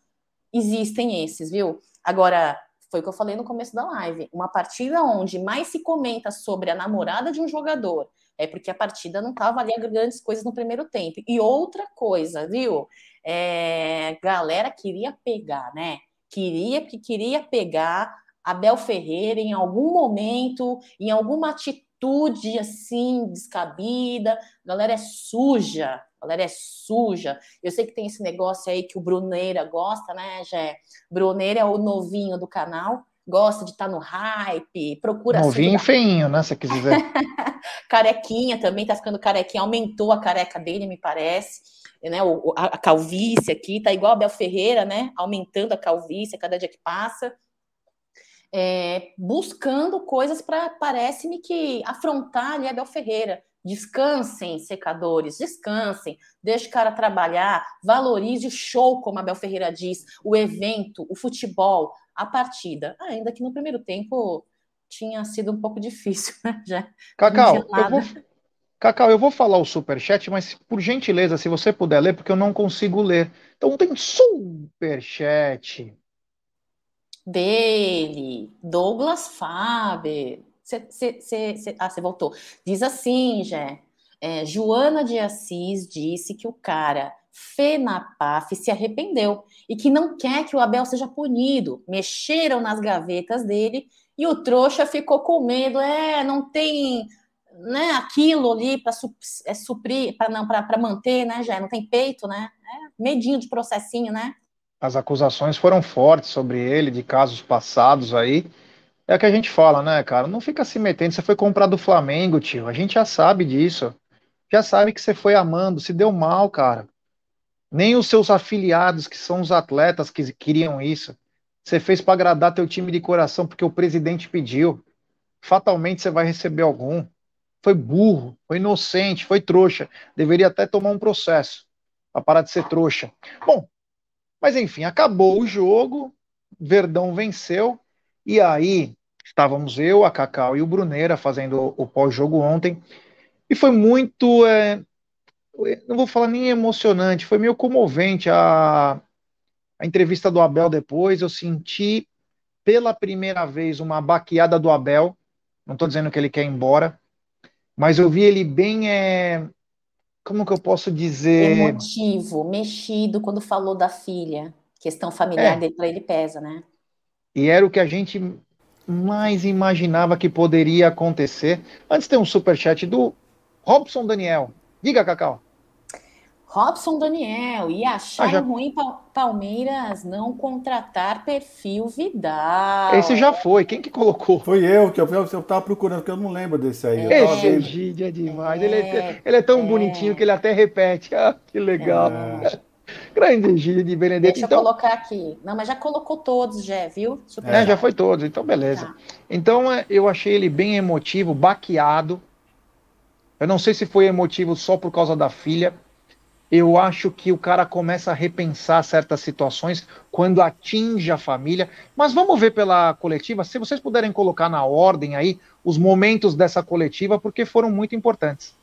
existem esses, viu? Agora, foi o que eu falei no começo da live, uma partida onde mais se comenta sobre a namorada de um jogador, é porque a partida não estava ali grandes coisas no primeiro tempo. E outra coisa, viu? É, galera queria pegar, né? Queria que queria pegar Abel Ferreira em algum momento, em alguma atitude assim descabida. A galera é suja, a galera é suja. Eu sei que tem esse negócio aí que o Bruneira gosta, né, Jé? Bruneira é o novinho do canal, gosta de estar tá no hype, procura. Novinho e feinho, né? Se quiser. [LAUGHS] Carequinha também, tá ficando carequinha, aumentou a careca dele, me parece né, a, calvície aqui, tá igual a Bel Ferreira, né, aumentando a calvície a cada dia que passa é, buscando coisas para, parece-me que, afrontar ali a Bel Ferreira. Descansem, secadores, descansem, deixe o cara trabalhar, valorize o show, como a Bel Ferreira diz, o evento, o futebol, a partida. Ainda que no primeiro tempo tinha sido um pouco difícil, [LAUGHS] né? Já Cacau, eu vou, Cacau, eu vou falar o superchat, mas por gentileza, se você puder ler, porque eu não consigo ler. Então tem superchat dele, Douglas Faber. Cê, cê, cê, ah, você voltou. Diz assim, Jé. É, Joana de Assis disse que o cara FENAPAF se arrependeu e que não quer que o Abel seja punido. Mexeram nas gavetas dele e o trouxa ficou com medo. É, não tem né, aquilo ali para é, suprir, para não para manter, né, já não tem peito, né? É, medinho de processinho, né? As acusações foram fortes sobre ele, de casos passados aí. É o que a gente fala, né, cara? Não fica se metendo. Você foi comprar do Flamengo, tio. A gente já sabe disso. Já sabe que você foi amando, se deu mal, cara. Nem os seus afiliados, que são os atletas que queriam isso. Você fez para agradar teu time de coração porque o presidente pediu. Fatalmente você vai receber algum. Foi burro, foi inocente, foi trouxa. Deveria até tomar um processo para parar de ser trouxa. Bom, mas enfim, acabou o jogo, Verdão venceu, e aí estávamos eu, a Cacau e o Bruneira fazendo o pós-jogo ontem, e foi muito, é, não vou falar nem emocionante, foi meio comovente a, a entrevista do Abel depois, eu senti pela primeira vez uma baqueada do Abel, não estou dizendo que ele quer ir embora, mas eu vi ele bem é, como que eu posso dizer? Emotivo, mexido quando falou da filha. Questão familiar é. dele para ele pesa, né? E era o que a gente mais imaginava que poderia acontecer. Antes tem um superchat do Robson Daniel. Diga, Cacau. Robson Daniel, e achar ah, já... ruim Palmeiras não contratar perfil Vidal. Esse já foi, quem que colocou? Foi eu, que eu, eu tava procurando, porque eu não lembro desse aí. É, Esse Egídio é demais, é, ele, é, ele é tão é. bonitinho que ele até repete. Ah, que legal. É. Grande Egídio de Benedetto. Deixa então... eu colocar aqui. Não, mas já colocou todos, já, viu? Super é, já foi todos, então beleza. Tá. Então é, eu achei ele bem emotivo, baqueado. Eu não sei se foi emotivo só por causa da filha, eu acho que o cara começa a repensar certas situações quando atinge a família. Mas vamos ver pela coletiva, se vocês puderem colocar na ordem aí os momentos dessa coletiva, porque foram muito importantes.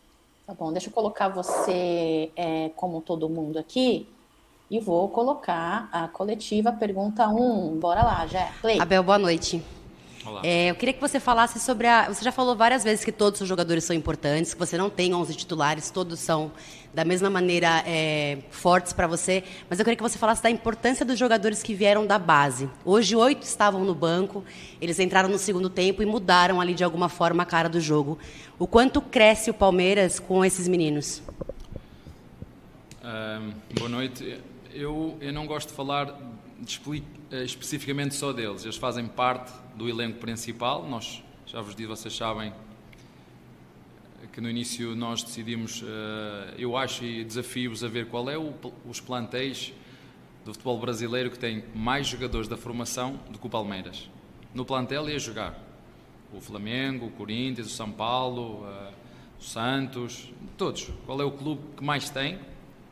Tá bom, deixa eu colocar você é, como todo mundo aqui e vou colocar a coletiva pergunta 1. Bora lá, já. Play. Abel, boa noite. É, eu queria que você falasse sobre a. Você já falou várias vezes que todos os jogadores são importantes, que você não tem 11 titulares, todos são da mesma maneira é, fortes para você. Mas eu queria que você falasse da importância dos jogadores que vieram da base. Hoje, oito estavam no banco, eles entraram no segundo tempo e mudaram ali de alguma forma a cara do jogo. O quanto cresce o Palmeiras com esses meninos? boa noite. Eu, eu não gosto de falar especificamente só deles. Eles fazem parte do elenco principal. Nós, já vos disse, vocês sabem que no início nós decidimos, eh, eu acho, e desafio-vos a ver qual é o, os plantéis do futebol brasileiro que tem mais jogadores da formação do que o Palmeiras. No plantel e a jogar. O Flamengo, o Corinthians, o São Paulo, uh, o Santos, todos. Qual é o clube que mais tem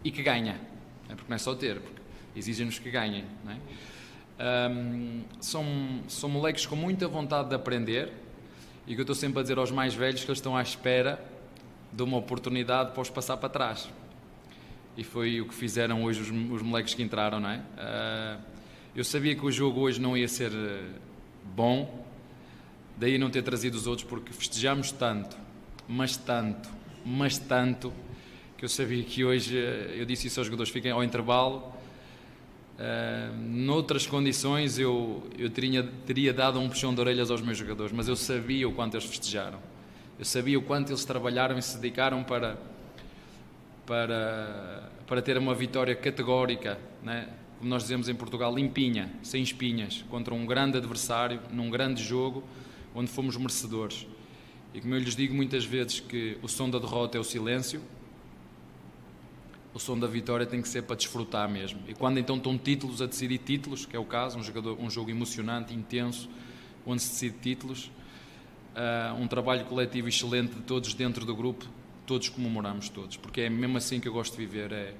e que ganha? É porque não é só ter, porque exigem-nos que ganhem. É? Um, são, são moleques com muita vontade de aprender e que eu estou sempre a dizer aos mais velhos que eles estão à espera de uma oportunidade para os passar para trás. E foi o que fizeram hoje os, os moleques que entraram, não é? Uh, eu sabia que o jogo hoje não ia ser eh, bom, daí não ter trazido os outros, porque festejamos tanto, mas tanto, mas tanto, que eu sabia que hoje, eh, eu disse isso aos jogadores, fiquem ao intervalo, Noutras condições eu, eu teria, teria dado um puxão de orelhas aos meus jogadores, mas eu sabia o quanto eles festejaram. Eu sabia o quanto eles trabalharam e se dedicaram para, para, para ter uma vitória categórica, né? como nós dizemos em Portugal, limpinha, sem espinhas, contra um grande adversário, num grande jogo, onde fomos merecedores. E como eu lhes digo muitas vezes que o som da derrota é o silêncio, o som da vitória tem que ser para desfrutar mesmo. E quando então estão títulos a decidir títulos, que é o caso, um, jogador, um jogo emocionante, intenso, onde se decide títulos, uh, um trabalho coletivo excelente de todos dentro do grupo, todos comemoramos todos, porque é mesmo assim que eu gosto de viver, é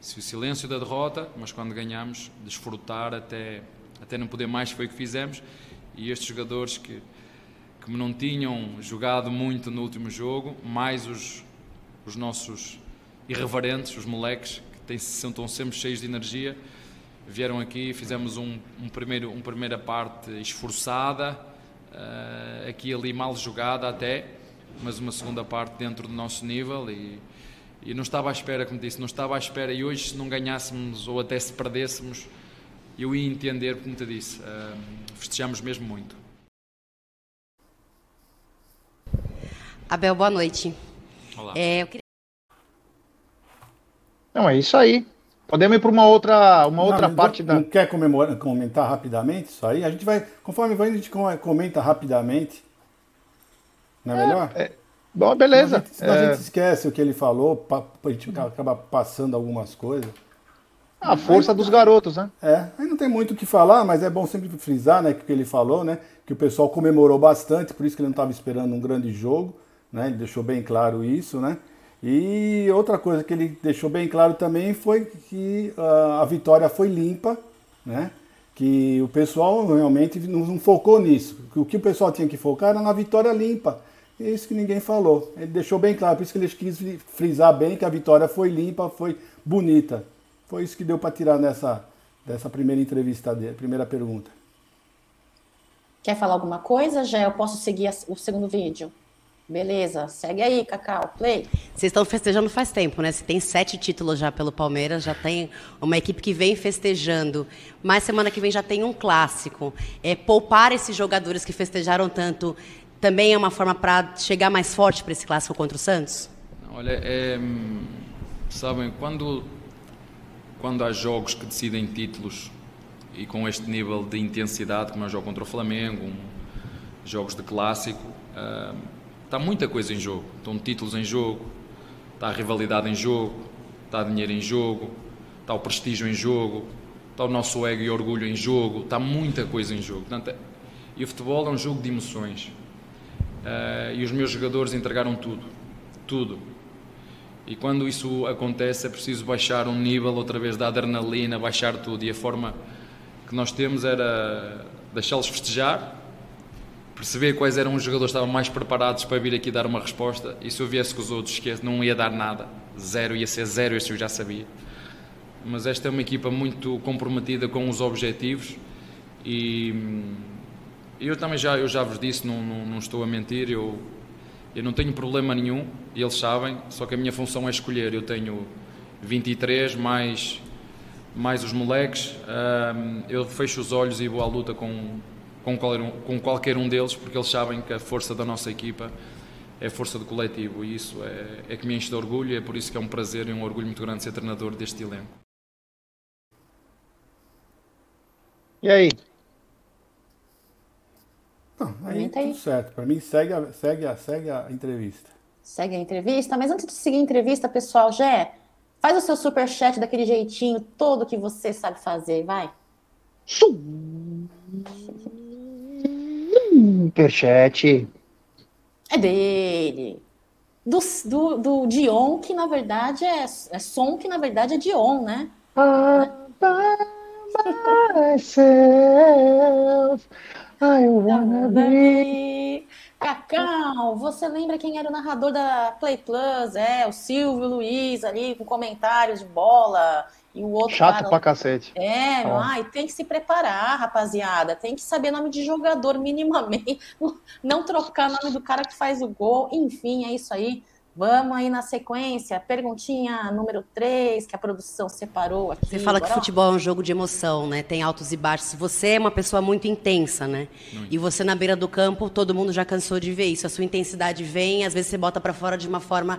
o silêncio da derrota, mas quando ganhamos, desfrutar até, até não poder mais, foi o que fizemos, e estes jogadores que, que não tinham jogado muito no último jogo, mais os, os nossos irreverentes, os moleques, que têm, estão sempre cheios de energia, vieram aqui, fizemos um, um primeiro, uma primeira parte esforçada, uh, aqui ali mal jogada até, mas uma segunda parte dentro do nosso nível e, e não estava à espera, como disse, não estava à espera e hoje se não ganhássemos ou até se perdêssemos, eu ia entender, como te disse, uh, festejamos mesmo muito. Abel, boa noite. Olá. É, eu queria... Não, é isso aí. Podemos ir para uma outra, uma outra não, parte não, da. Não quer comemorar, comentar rapidamente isso aí? A gente vai, conforme vai, a gente comenta rapidamente. Não é, é melhor? É, bom, beleza. A gente, é... a gente esquece o que ele falou, a gente acaba passando algumas coisas. A força dos garotos, né? É, aí não tem muito o que falar, mas é bom sempre frisar, né, que ele falou, né, que o pessoal comemorou bastante, por isso que ele não estava esperando um grande jogo, né, ele deixou bem claro isso, né, e outra coisa que ele deixou bem claro também foi que uh, a vitória foi limpa, né? que o pessoal realmente não focou nisso. O que o pessoal tinha que focar era na vitória limpa. É isso que ninguém falou. Ele deixou bem claro, por isso que ele quis frisar bem que a vitória foi limpa, foi bonita. Foi isso que deu para tirar nessa dessa primeira entrevista dele, primeira pergunta. Quer falar alguma coisa, Já Eu posso seguir o segundo vídeo? Beleza, segue aí, Cacau, play. Vocês estão festejando faz tempo, né? Você tem sete títulos já pelo Palmeiras, já tem uma equipe que vem festejando. Mas semana que vem já tem um clássico. É, poupar esses jogadores que festejaram tanto também é uma forma para chegar mais forte para esse clássico contra o Santos? Olha, é, Sabem, quando, quando há jogos que decidem títulos e com este nível de intensidade, como é o jogo contra o Flamengo, um, jogos de clássico, uh, está muita coisa em jogo. Estão títulos em jogo, está a rivalidade em jogo, está dinheiro em jogo, está o prestígio em jogo, está o nosso ego e orgulho em jogo, está muita coisa em jogo. Portanto, e o futebol é um jogo de emoções. Uh, e os meus jogadores entregaram tudo, tudo. E quando isso acontece é preciso baixar um nível outra vez da adrenalina, baixar tudo. E a forma que nós temos era deixá-los festejar, perceber quais eram os jogadores que estavam mais preparados para vir aqui dar uma resposta. E se eu viesse com os outros, esquece, não ia dar nada. Zero, ia ser zero, isso eu já sabia mas esta é uma equipa muito comprometida com os objetivos e eu também já, eu já vos disse, não, não, não estou a mentir, eu, eu não tenho problema nenhum, eles sabem, só que a minha função é escolher. Eu tenho 23 mais, mais os moleques, eu fecho os olhos e vou à luta com, com, qualquer um, com qualquer um deles, porque eles sabem que a força da nossa equipa é a força do coletivo e isso é, é que me enche de orgulho e é por isso que é um prazer e um orgulho muito grande ser treinador deste elenco. E aí? Não, aí tudo certo. Para mim, segue a, segue, a, segue a entrevista. Segue a entrevista. Mas antes de seguir a entrevista, pessoal, Jé, faz o seu super chat daquele jeitinho todo que você sabe fazer, vai. [LAUGHS] Superchat. É dele. Do, do, do Dion, que na verdade é, é som, que na verdade é Dion, né? Ah, myself. I wanna be. [LAUGHS] Cacau, você lembra quem era o narrador da Play Plus? É, o Silvio Luiz ali com comentários de bola e o outro. Chato cara, pra cacete. É, oh. ai, tem que se preparar, rapaziada. Tem que saber nome de jogador [LAUGHS] minimamente. Não trocar nome do cara que faz o gol. Enfim, é isso aí. Vamos aí na sequência, perguntinha número 3, que a produção separou aqui. Você fala Bora que futebol é um jogo de emoção, né? Tem altos e baixos. Você é uma pessoa muito intensa, né? Muito. E você na beira do campo, todo mundo já cansou de ver isso. A sua intensidade vem, às vezes você bota para fora de uma forma,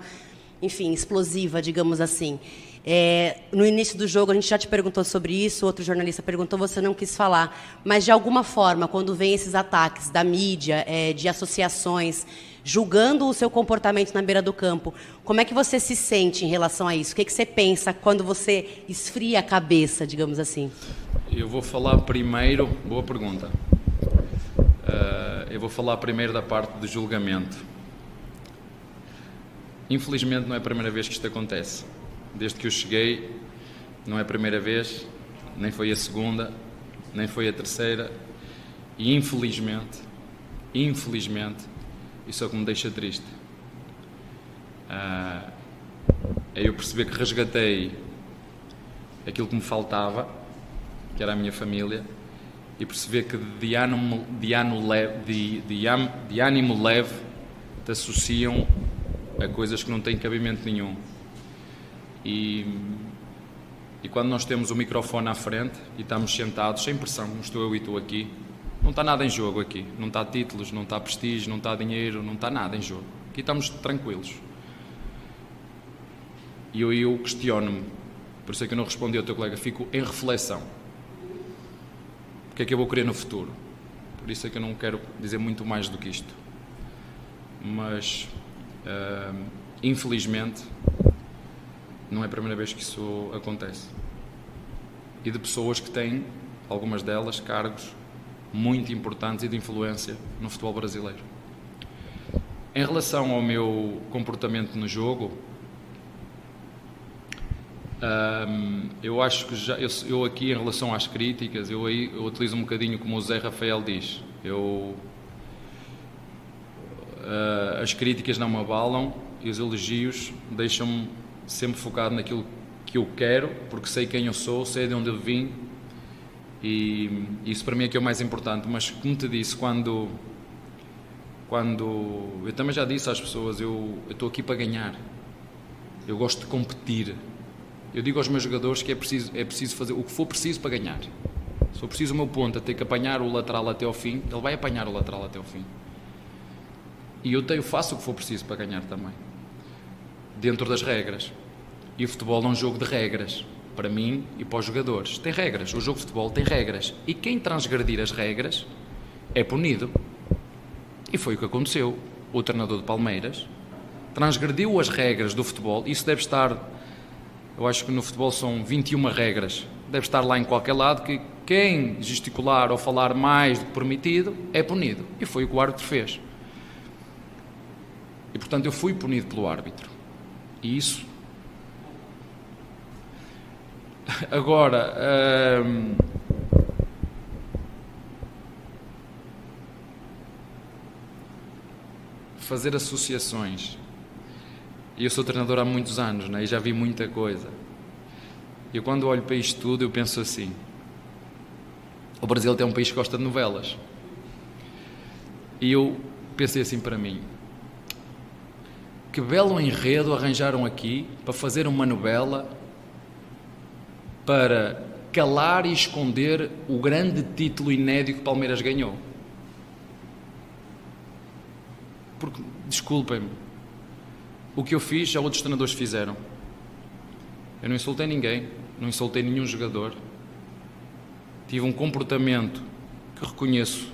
enfim, explosiva, digamos assim. É, no início do jogo, a gente já te perguntou sobre isso, outro jornalista perguntou, você não quis falar. Mas, de alguma forma, quando vem esses ataques da mídia, é, de associações, julgando o seu comportamento na beira do campo. Como é que você se sente em relação a isso? O que, é que você pensa quando você esfria a cabeça, digamos assim? Eu vou falar primeiro, boa pergunta. Uh, eu vou falar primeiro da parte do julgamento. Infelizmente não é a primeira vez que isto acontece. Desde que eu cheguei, não é a primeira vez, nem foi a segunda, nem foi a terceira. E infelizmente, infelizmente, isso é o que me deixa triste. Uh, é eu perceber que resgatei aquilo que me faltava, que era a minha família, e perceber que de ânimo, de ânimo leve, de, de, de ânimo leve te associam a coisas que não têm cabimento nenhum. E, e quando nós temos o microfone à frente e estamos sentados, sem pressão, não estou eu e tu aqui, não está nada em jogo aqui. Não está títulos, não está prestígio, não está dinheiro, não está nada em jogo. Aqui estamos tranquilos. E eu, eu questiono-me, por isso é que eu não respondi ao teu colega, fico em reflexão. O que é que eu vou querer no futuro? Por isso é que eu não quero dizer muito mais do que isto. Mas, uh, infelizmente, não é a primeira vez que isso acontece. E de pessoas que têm, algumas delas, cargos muito importantes e de influência no futebol brasileiro. Em relação ao meu comportamento no jogo, um, eu acho que já, eu, eu, aqui em relação às críticas, eu aí eu utilizo um bocadinho como o Zé Rafael diz. Eu, uh, as críticas não me abalam e os elogios deixam-me sempre focado naquilo que eu quero, porque sei quem eu sou, sei de onde eu vim e isso para mim é que é o mais importante. Mas, como te disse, quando. quando eu também já disse às pessoas: eu estou aqui para ganhar. Eu gosto de competir. Eu digo aos meus jogadores que é preciso, é preciso fazer o que for preciso para ganhar. Se for preciso o meu ponto a ter que apanhar o lateral até ao fim, ele vai apanhar o lateral até ao fim. E eu tenho, faço o que for preciso para ganhar também. Dentro das regras. E o futebol é um jogo de regras, para mim e para os jogadores. Tem regras, o jogo de futebol tem regras. E quem transgredir as regras é punido. E foi o que aconteceu. O treinador de Palmeiras transgrediu as regras do futebol. Isso deve estar, eu acho que no futebol são 21 regras. Deve estar lá em qualquer lado que quem gesticular ou falar mais do que permitido é punido. E foi o que o árbitro fez. E portanto eu fui punido pelo árbitro. E isso. Agora. Hum... Fazer associações. Eu sou treinador há muitos anos né? e já vi muita coisa. E quando olho para isto tudo, eu penso assim: o Brasil é um país que gosta de novelas. E eu pensei assim para mim: que belo enredo arranjaram aqui para fazer uma novela para calar e esconder o grande título inédito que Palmeiras ganhou. Porque, desculpem-me, o que eu fiz já outros treinadores fizeram. Eu não insultei ninguém, não insultei nenhum jogador tive um comportamento que reconheço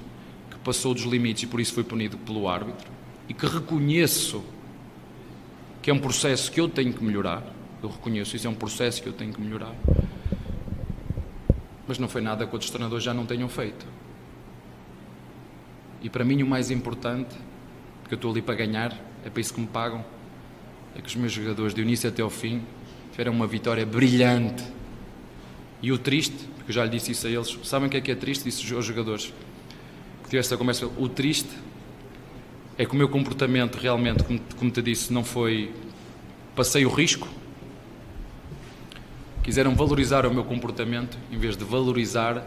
que passou dos limites e por isso foi punido pelo árbitro e que reconheço que é um processo que eu tenho que melhorar. Eu reconheço isso é um processo que eu tenho que melhorar. Mas não foi nada que outros treinadores já não tenham feito. E para mim o mais importante, porque eu estou ali para ganhar, é para isso que me pagam, é que os meus jogadores, de início até ao fim, tiveram uma vitória brilhante. E o triste porque eu já lhe disse isso a eles. Sabem o que é que é triste? Disse aos jogadores que tive esta conversa. O triste é que o meu comportamento realmente, como, como te disse, não foi. Passei o risco. Quiseram valorizar o meu comportamento em vez de valorizar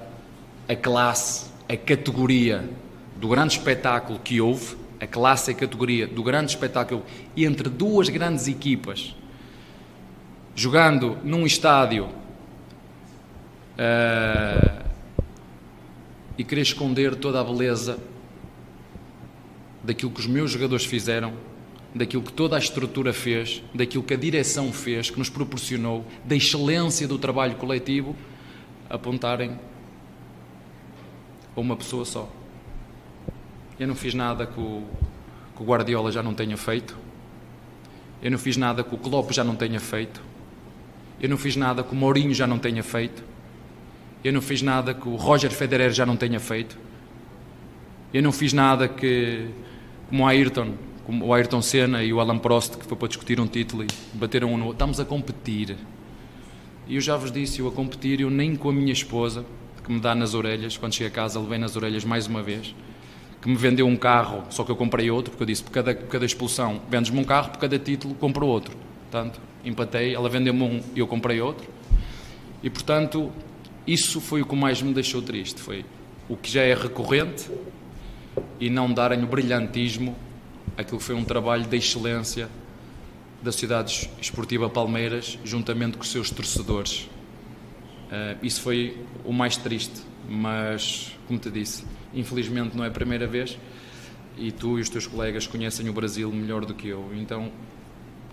a classe, a categoria do grande espetáculo que houve, a classe e a categoria do grande espetáculo entre duas grandes equipas, jogando num estádio uh, e querer esconder toda a beleza daquilo que os meus jogadores fizeram, daquilo que toda a estrutura fez, daquilo que a direção fez, que nos proporcionou, da excelência do trabalho coletivo, apontarem a uma pessoa só. Eu não fiz nada que o, que o Guardiola já não tenha feito. Eu não fiz nada que o Klopp já não tenha feito. Eu não fiz nada que o Mourinho já não tenha feito. Eu não fiz nada que o Roger Federer já não tenha feito. Eu não fiz nada que, como o Ayrton, como o Ayrton Senna e o Alan Prost, que foi para discutir um título e bateram um no outro. Estamos a competir. E eu já vos disse, eu a competir, eu nem com a minha esposa, que me dá nas orelhas, quando cheguei a casa, levei nas orelhas mais uma vez, que me vendeu um carro, só que eu comprei outro, porque eu disse, por cada, por cada expulsão, vendes-me um carro, por cada título, compro outro. Portanto, empatei, ela vendeu-me um e eu comprei outro. E, portanto, isso foi o que mais me deixou triste, foi o que já é recorrente e não darem o brilhantismo àquilo que foi um trabalho de excelência da Sociedade Esportiva Palmeiras, juntamente com os seus torcedores. Uh, isso foi o mais triste, mas, como te disse, infelizmente não é a primeira vez e tu e os teus colegas conhecem o Brasil melhor do que eu, então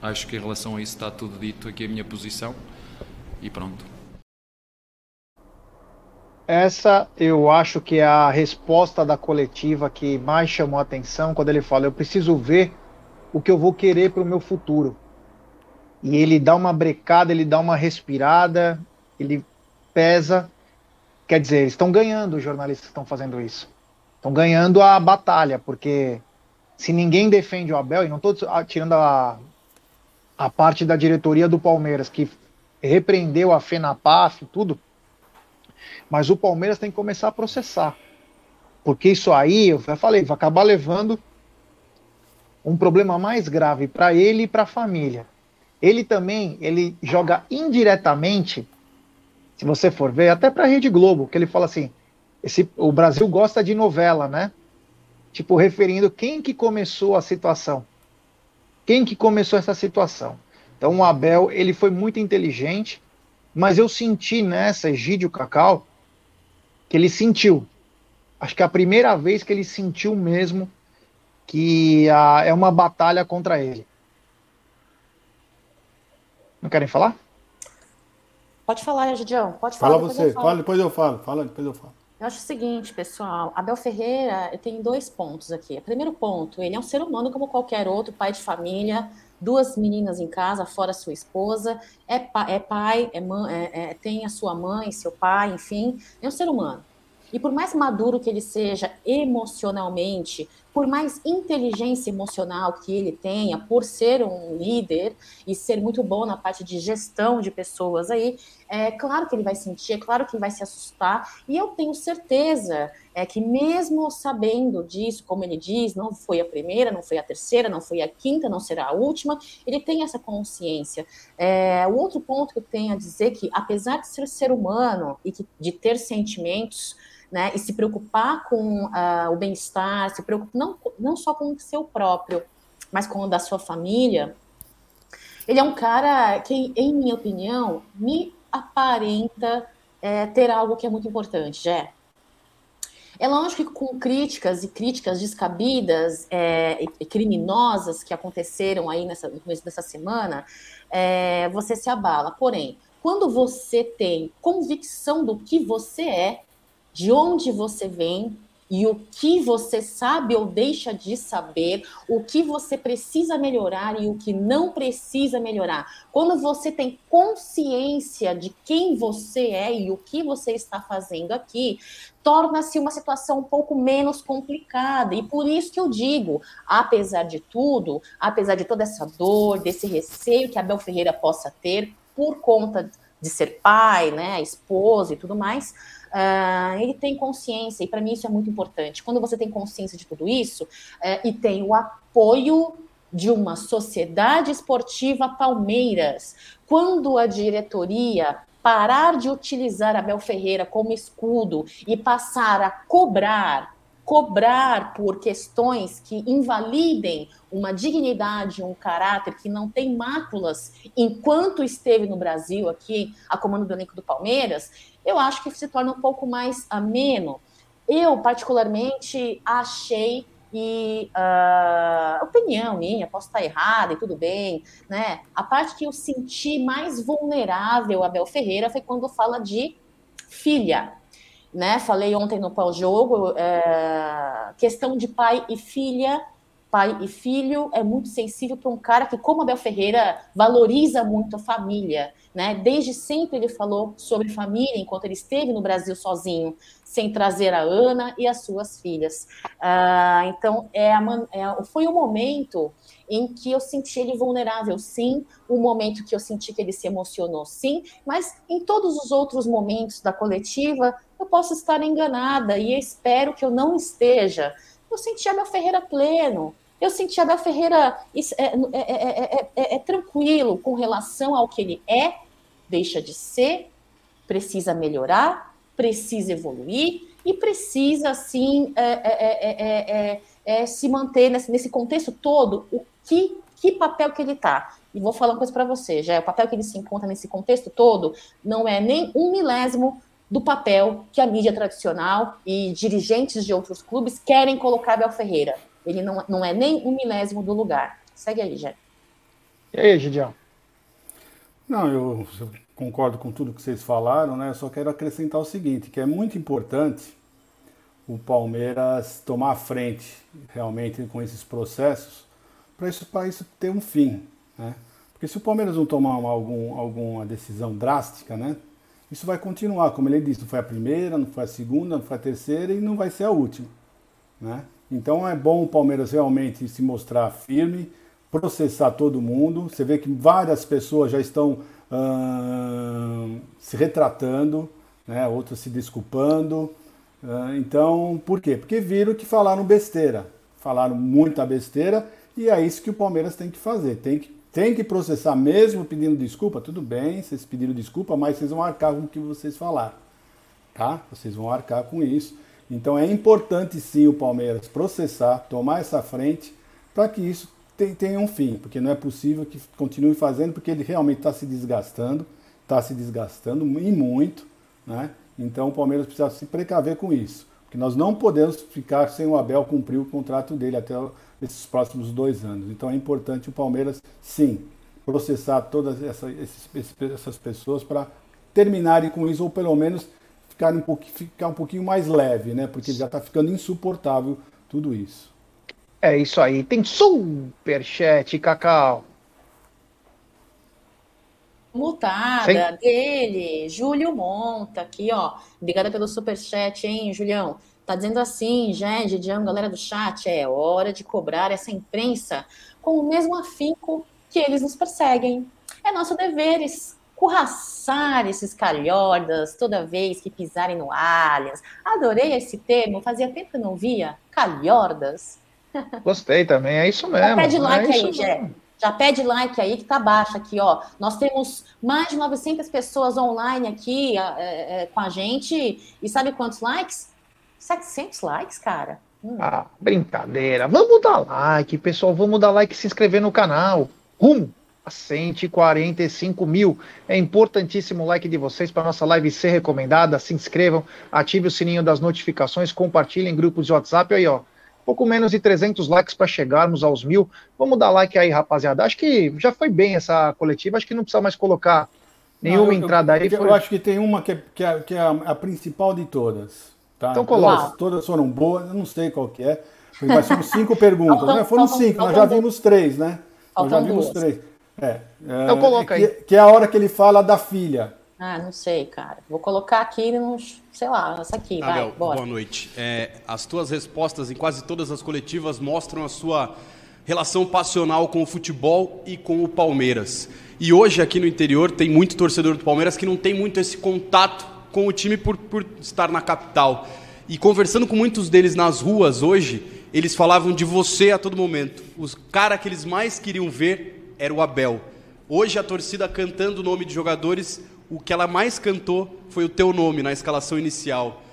acho que em relação a isso está tudo dito aqui a minha posição e pronto. Essa eu acho que é a resposta da coletiva que mais chamou a atenção quando ele fala: Eu preciso ver o que eu vou querer para o meu futuro. E ele dá uma brecada, ele dá uma respirada, ele pesa. Quer dizer, eles estão ganhando, os jornalistas estão fazendo isso. Estão ganhando a batalha, porque se ninguém defende o Abel, e não estou tirando a, a parte da diretoria do Palmeiras, que repreendeu a FENAPAF tudo, mas o Palmeiras tem que começar a processar. Porque isso aí, eu já falei, vai acabar levando um problema mais grave para ele e para a família. Ele também, ele joga indiretamente, se você for ver, até para a Rede Globo, que ele fala assim, esse, o Brasil gosta de novela, né? Tipo, referindo quem que começou a situação. Quem que começou essa situação? Então o Abel, ele foi muito inteligente, mas eu senti nessa, Egídio Cacau, que ele sentiu. Acho que é a primeira vez que ele sentiu mesmo que a, é uma batalha contra ele. Não querem falar? Pode falar, Egidião. Pode falar. Fala você. Fala, depois eu falo. Fala, depois eu falo. Eu acho o seguinte, pessoal. Abel Ferreira tem dois pontos aqui. O primeiro ponto, ele é um ser humano como qualquer outro, pai de família, duas meninas em casa, fora sua esposa, é, pa é pai, é, mãe, é, é, tem a sua mãe, seu pai, enfim, é um ser humano. E por mais maduro que ele seja emocionalmente, por mais inteligência emocional que ele tenha, por ser um líder e ser muito bom na parte de gestão de pessoas aí, é claro que ele vai sentir, é claro que ele vai se assustar, e eu tenho certeza é que mesmo sabendo disso, como ele diz, não foi a primeira, não foi a terceira, não foi a quinta, não será a última, ele tem essa consciência. É, o outro ponto que eu tenho a dizer é que, apesar de ser ser humano e que, de ter sentimentos, né, e se preocupar com uh, o bem-estar, se preocupar não, não só com o seu próprio, mas com o da sua família, ele é um cara que, em minha opinião, me aparenta é, ter algo que é muito importante, Jé. É lógico que com críticas e críticas descabidas é, e criminosas que aconteceram aí nessa, no começo dessa semana, é, você se abala. Porém, quando você tem convicção do que você é, de onde você vem e o que você sabe ou deixa de saber, o que você precisa melhorar e o que não precisa melhorar. Quando você tem consciência de quem você é e o que você está fazendo aqui, torna-se uma situação um pouco menos complicada. E por isso que eu digo, apesar de tudo, apesar de toda essa dor, desse receio que a Bel Ferreira possa ter por conta de ser pai, né, esposa e tudo mais, uh, ele tem consciência, e para mim isso é muito importante. Quando você tem consciência de tudo isso uh, e tem o apoio de uma sociedade esportiva Palmeiras, quando a diretoria parar de utilizar Abel Ferreira como escudo e passar a cobrar cobrar por questões que invalidem uma dignidade, um caráter que não tem máculas enquanto esteve no Brasil, aqui, a comando do elenco do Palmeiras, eu acho que se torna um pouco mais ameno. Eu, particularmente, achei e uh, opinião minha, posso estar errada e tudo bem, né? A parte que eu senti mais vulnerável a Bel Ferreira foi quando fala de filha, né? Falei ontem no pós-jogo, é, questão de pai e filha, pai e filho é muito sensível para um cara que, como Abel Ferreira, valoriza muito a família, né? Desde sempre ele falou sobre família enquanto ele esteve no Brasil sozinho, sem trazer a Ana e as suas filhas. Ah, então, é, a, é foi o momento em que eu senti ele vulnerável, sim, o momento que eu senti que ele se emocionou, sim, mas em todos os outros momentos da coletiva, eu posso estar enganada e espero que eu não esteja. Eu senti Abel Ferreira pleno, eu senti Abel Ferreira é é é, é, é, é, tranquilo com relação ao que ele é, deixa de ser, precisa melhorar, precisa evoluir e precisa, assim, se manter nesse, nesse contexto todo, o que, que papel que ele está. E vou falar uma coisa para você, já o papel que ele se encontra nesse contexto todo não é nem um milésimo do papel que a mídia tradicional e dirigentes de outros clubes querem colocar Abel Ferreira. Ele não, não é nem um milésimo do lugar. Segue aí, Jé. E aí, Gidião? Não, eu, concordo com tudo que vocês falaram, né? Eu só quero acrescentar o seguinte, que é muito importante o Palmeiras tomar a frente realmente com esses processos para isso, isso ter um fim, né? Porque se o Palmeiras não tomar uma, algum, alguma decisão drástica, né? Isso vai continuar, como ele disse, não foi a primeira, não foi a segunda, não foi a terceira e não vai ser a última. Né? Então é bom o Palmeiras realmente se mostrar firme, processar todo mundo. Você vê que várias pessoas já estão se retratando, né? outras se desculpando. então, por quê? Porque viram que falaram besteira. Falaram muita besteira e é isso que o Palmeiras tem que fazer. Tem que tem que processar mesmo pedindo desculpa? Tudo bem, vocês pediram desculpa, mas vocês vão arcar com o que vocês falaram. Tá? Vocês vão arcar com isso. Então é importante sim o Palmeiras processar, tomar essa frente, para que isso tenha um fim, porque não é possível que continue fazendo, porque ele realmente está se desgastando, está se desgastando e muito, né? Então o Palmeiras precisa se precaver com isso, porque nós não podemos ficar sem o Abel cumprir o contrato dele até esses próximos dois anos. Então é importante o Palmeiras, sim, processar todas essa, esses, essas pessoas para terminarem com isso, ou pelo menos ficar um, pouquinho, ficar um pouquinho mais leve, né? Porque já está ficando insuportável tudo isso. É isso aí. Tem superchat, Cacau. Mutada Sim. dele, Júlio Monta, aqui, ó. Obrigada pelo superchat, hein, Julião. Tá dizendo assim, gente, Dião, galera do chat, é hora de cobrar essa imprensa com o mesmo afinco que eles nos perseguem. É nosso dever escorraçar esses calhordas toda vez que pisarem no alias. Adorei esse termo, fazia tempo que eu não via. Calhordas. Gostei também, é isso mesmo. Já pede like é aí, Jé. Já pede like aí que tá baixo aqui, ó. Nós temos mais de 900 pessoas online aqui é, é, com a gente. E sabe quantos likes? 700 likes, cara. Hum. Ah, brincadeira. Vamos dar like, pessoal. Vamos dar like e se inscrever no canal. Rumo 145 mil. É importantíssimo o like de vocês para nossa live ser recomendada. Se inscrevam, ative o sininho das notificações, compartilhem em grupos de WhatsApp. Aí, ó, pouco menos de 300 likes para chegarmos aos mil. Vamos dar like aí, rapaziada. Acho que já foi bem essa coletiva. Acho que não precisa mais colocar nenhuma não, eu, entrada aí. Eu, foi... eu, acho que tem uma que é, que é, que é a, a, principal de todas. Tá? Então coloca. Todas, foram boas, eu não sei qual que é. Mas foram cinco [LAUGHS] perguntas, né? Foram cinco, nós já vimos três, né? Nós já vimos três. É, é, então coloca aí. Que, que, é a hora que ele fala da filha. Ah, não sei, cara. Vou colocar aqui, não, sei lá, essa aqui, Abel, vai, bora. Boa noite. É, as tuas respostas em quase todas as coletivas mostram a sua relação passional com o futebol e com o Palmeiras. E hoje aqui no interior tem muito torcedor do Palmeiras que não tem muito esse contato com o time por, por estar na capital. E conversando com muitos deles nas ruas hoje, eles falavam de você a todo momento. O cara que eles mais queriam ver era o Abel. Hoje a torcida cantando o nome de jogadores, o que ela mais cantou foi o teu nome na escalação inicial.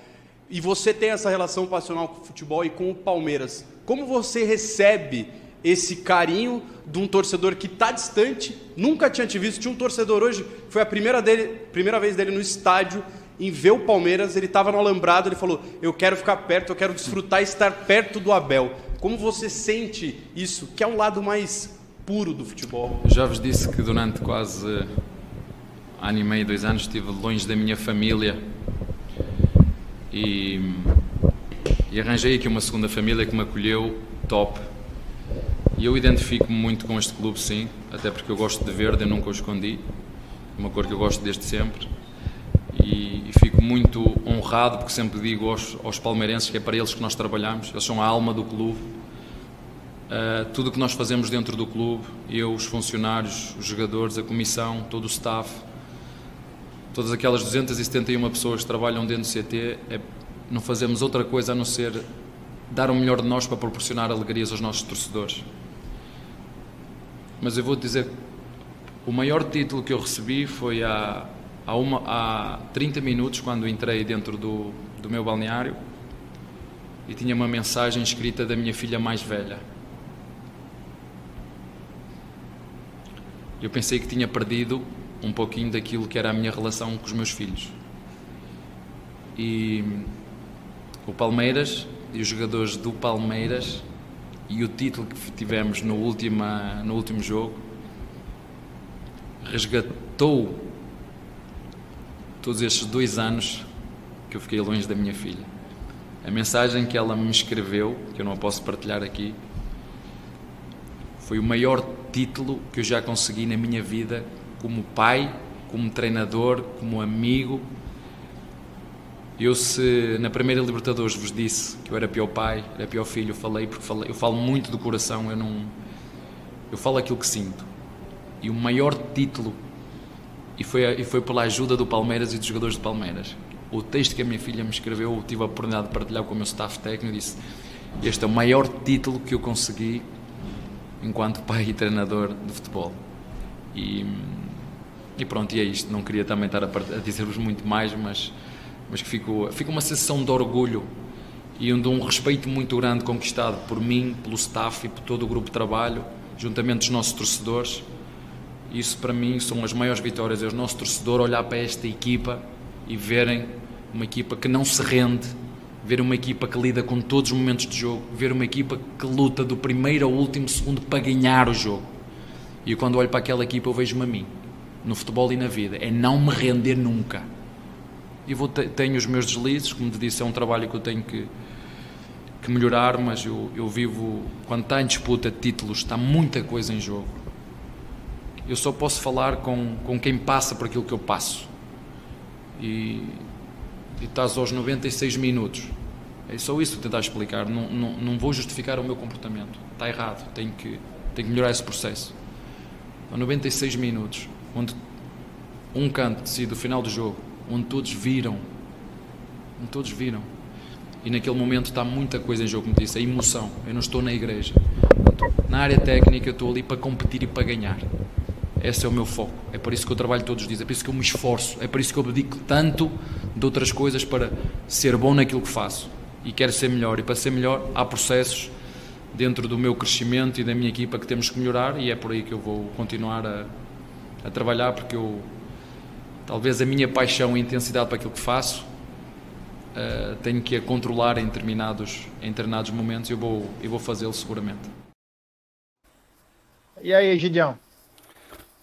E você tem essa relação passional com o futebol e com o Palmeiras. Como você recebe esse carinho de um torcedor que está distante, nunca tinha te visto, tinha um torcedor hoje, foi a primeira, dele, primeira vez dele no estádio, em ver o Palmeiras, ele estava no alambrado, ele falou: Eu quero ficar perto, eu quero desfrutar estar perto do Abel. Como você sente isso, que é um lado mais puro do futebol? Já vos disse que durante quase ano e meio, dois anos, estive longe da minha família e, e arranjei aqui uma segunda família que me acolheu top. E eu identifico-me muito com este clube, sim, até porque eu gosto de verde, eu nunca o escondi, uma cor que eu gosto desde sempre e, e, fico muito honrado porque sempre digo aos, aos, palmeirenses que é para eles que nós trabalhamos, eles são a alma do clube. Uh, tudo o que nós fazemos dentro do clube, eu, os funcionários, os jogadores, a comissão, todo o staff, todas aquelas 271 pessoas que trabalham dentro do CT, é, não fazemos outra coisa a não ser dar o melhor de nós para proporcionar alegrias aos nossos torcedores. Mas eu vou dizer, o maior título que eu recebi foi há há, uma, há 30 minutos, quando entrei dentro do, do meu balneário, e tinha uma mensagem escrita da minha filha mais velha. Eu pensei que tinha perdido um pouquinho daquilo que era a minha relação com os meus filhos. E o Palmeiras e os jogadores do Palmeiras e o título que tivemos no, última, no último jogo resgatou todos estes dois anos que eu fiquei longe da minha filha. A mensagem que ela me escreveu, que eu não posso partilhar aqui, foi o maior título que eu já consegui na minha vida como pai, como treinador, como amigo. Eu se na primeira Libertadores vos disse que eu era pior pai, era pior filho, eu falei porque falei, eu falo muito do coração, eu não eu falo aquilo que sinto. E o maior título e foi, e foi pela ajuda do Palmeiras e dos jogadores do Palmeiras. O texto que a minha filha me escreveu, eu tive a oportunidade de partilhar com o meu staff técnico e disse: Este é o maior título que eu consegui enquanto pai e treinador de futebol. E, e pronto, e é isto. Não queria também estar a, a dizer-vos muito mais, mas, mas que fico, fica uma sensação de orgulho e de um respeito muito grande conquistado por mim, pelo staff e por todo o grupo de trabalho, juntamente dos nossos torcedores isso para mim são as maiores vitórias. É o nosso torcedor olhar para esta equipa e verem uma equipa que não se rende, ver uma equipa que lida com todos os momentos de jogo, ver uma equipa que luta do primeiro ao último segundo para ganhar o jogo. E quando olho para aquela equipa, eu vejo-me a mim, no futebol e na vida, é não me render nunca. E vou, tenho os meus deslizes, como te disse, é um trabalho que eu tenho que, que melhorar, mas eu, eu vivo, quando está em disputa de títulos, está muita coisa em jogo. Eu só posso falar com, com quem passa por aquilo que eu passo. E, e estás aos 96 minutos. É só isso que tentar explicar. Não, não, não vou justificar o meu comportamento. Está errado. Tenho que, tenho que melhorar esse processo. A 96 minutos, onde um canto decide o final do jogo, onde todos viram, onde todos viram. E naquele momento está muita coisa em jogo, como disse, a emoção. Eu não estou na igreja. Na área técnica, eu estou ali para competir e para ganhar. Esse é o meu foco. É por isso que eu trabalho todos os dias. É por isso que eu me esforço. É por isso que eu dedico tanto de outras coisas para ser bom naquilo que faço. E quero ser melhor. E para ser melhor, há processos dentro do meu crescimento e da minha equipa que temos que melhorar. E é por aí que eu vou continuar a, a trabalhar, porque eu talvez a minha paixão e intensidade para aquilo que faço uh, tenho que a controlar em determinados, em determinados momentos e eu vou, eu vou fazê-lo seguramente. E aí, Gideão?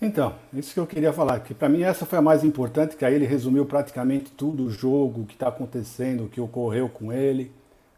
Então, isso que eu queria falar, que para mim essa foi a mais importante, que aí ele resumiu praticamente tudo o jogo, o que está acontecendo, o que ocorreu com ele,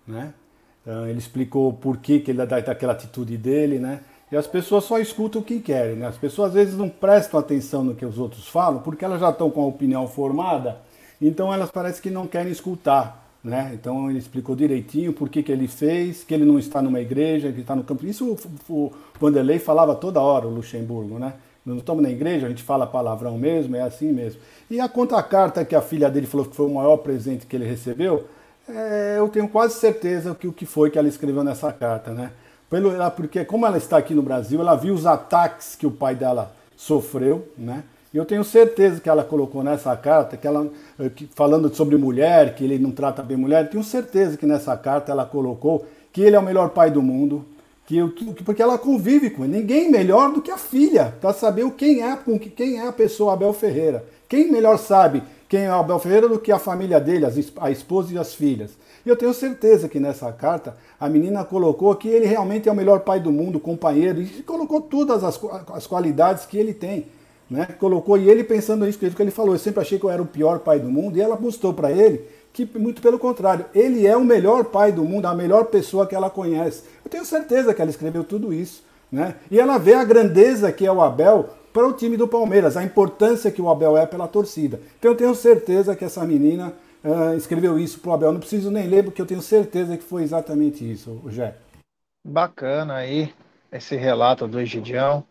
né? Então, ele explicou por que, que ele dá aquela atitude dele, né? E as pessoas só escutam o que querem, né? As pessoas às vezes não prestam atenção no que os outros falam, porque elas já estão com a opinião formada, então elas parecem que não querem escutar, né? Então ele explicou direitinho por que, que ele fez, que ele não está numa igreja, que está no campo. Isso o, o Vanderlei falava toda hora, o Luxemburgo, né? Não estamos na igreja, a gente fala palavrão mesmo, é assim mesmo. E a contracarta que a filha dele falou que foi o maior presente que ele recebeu, é, eu tenho quase certeza que o que foi que ela escreveu nessa carta, né? Pelo, porque como ela está aqui no Brasil, ela viu os ataques que o pai dela sofreu, né? E eu tenho certeza que ela colocou nessa carta, que ela eh, que, falando sobre mulher, que ele não trata bem mulher, tenho certeza que nessa carta ela colocou que ele é o melhor pai do mundo, que, porque ela convive com ele. Ninguém melhor do que a filha para saber quem é, quem é a pessoa Abel Ferreira. Quem melhor sabe quem é Abel Ferreira do que a família dele, a esposa e as filhas. E eu tenho certeza que nessa carta a menina colocou que ele realmente é o melhor pai do mundo, companheiro, e colocou todas as, as qualidades que ele tem. Né? Colocou, e ele pensando nisso, que ele falou, eu sempre achei que eu era o pior pai do mundo, e ela mostrou para ele que muito pelo contrário, ele é o melhor pai do mundo, a melhor pessoa que ela conhece. Eu tenho certeza que ela escreveu tudo isso. Né? E ela vê a grandeza que é o Abel para o time do Palmeiras, a importância que o Abel é pela torcida. Então eu tenho certeza que essa menina uh, escreveu isso para o Abel. Não preciso nem ler, porque eu tenho certeza que foi exatamente isso, Jé. Bacana aí esse relato do Egidião,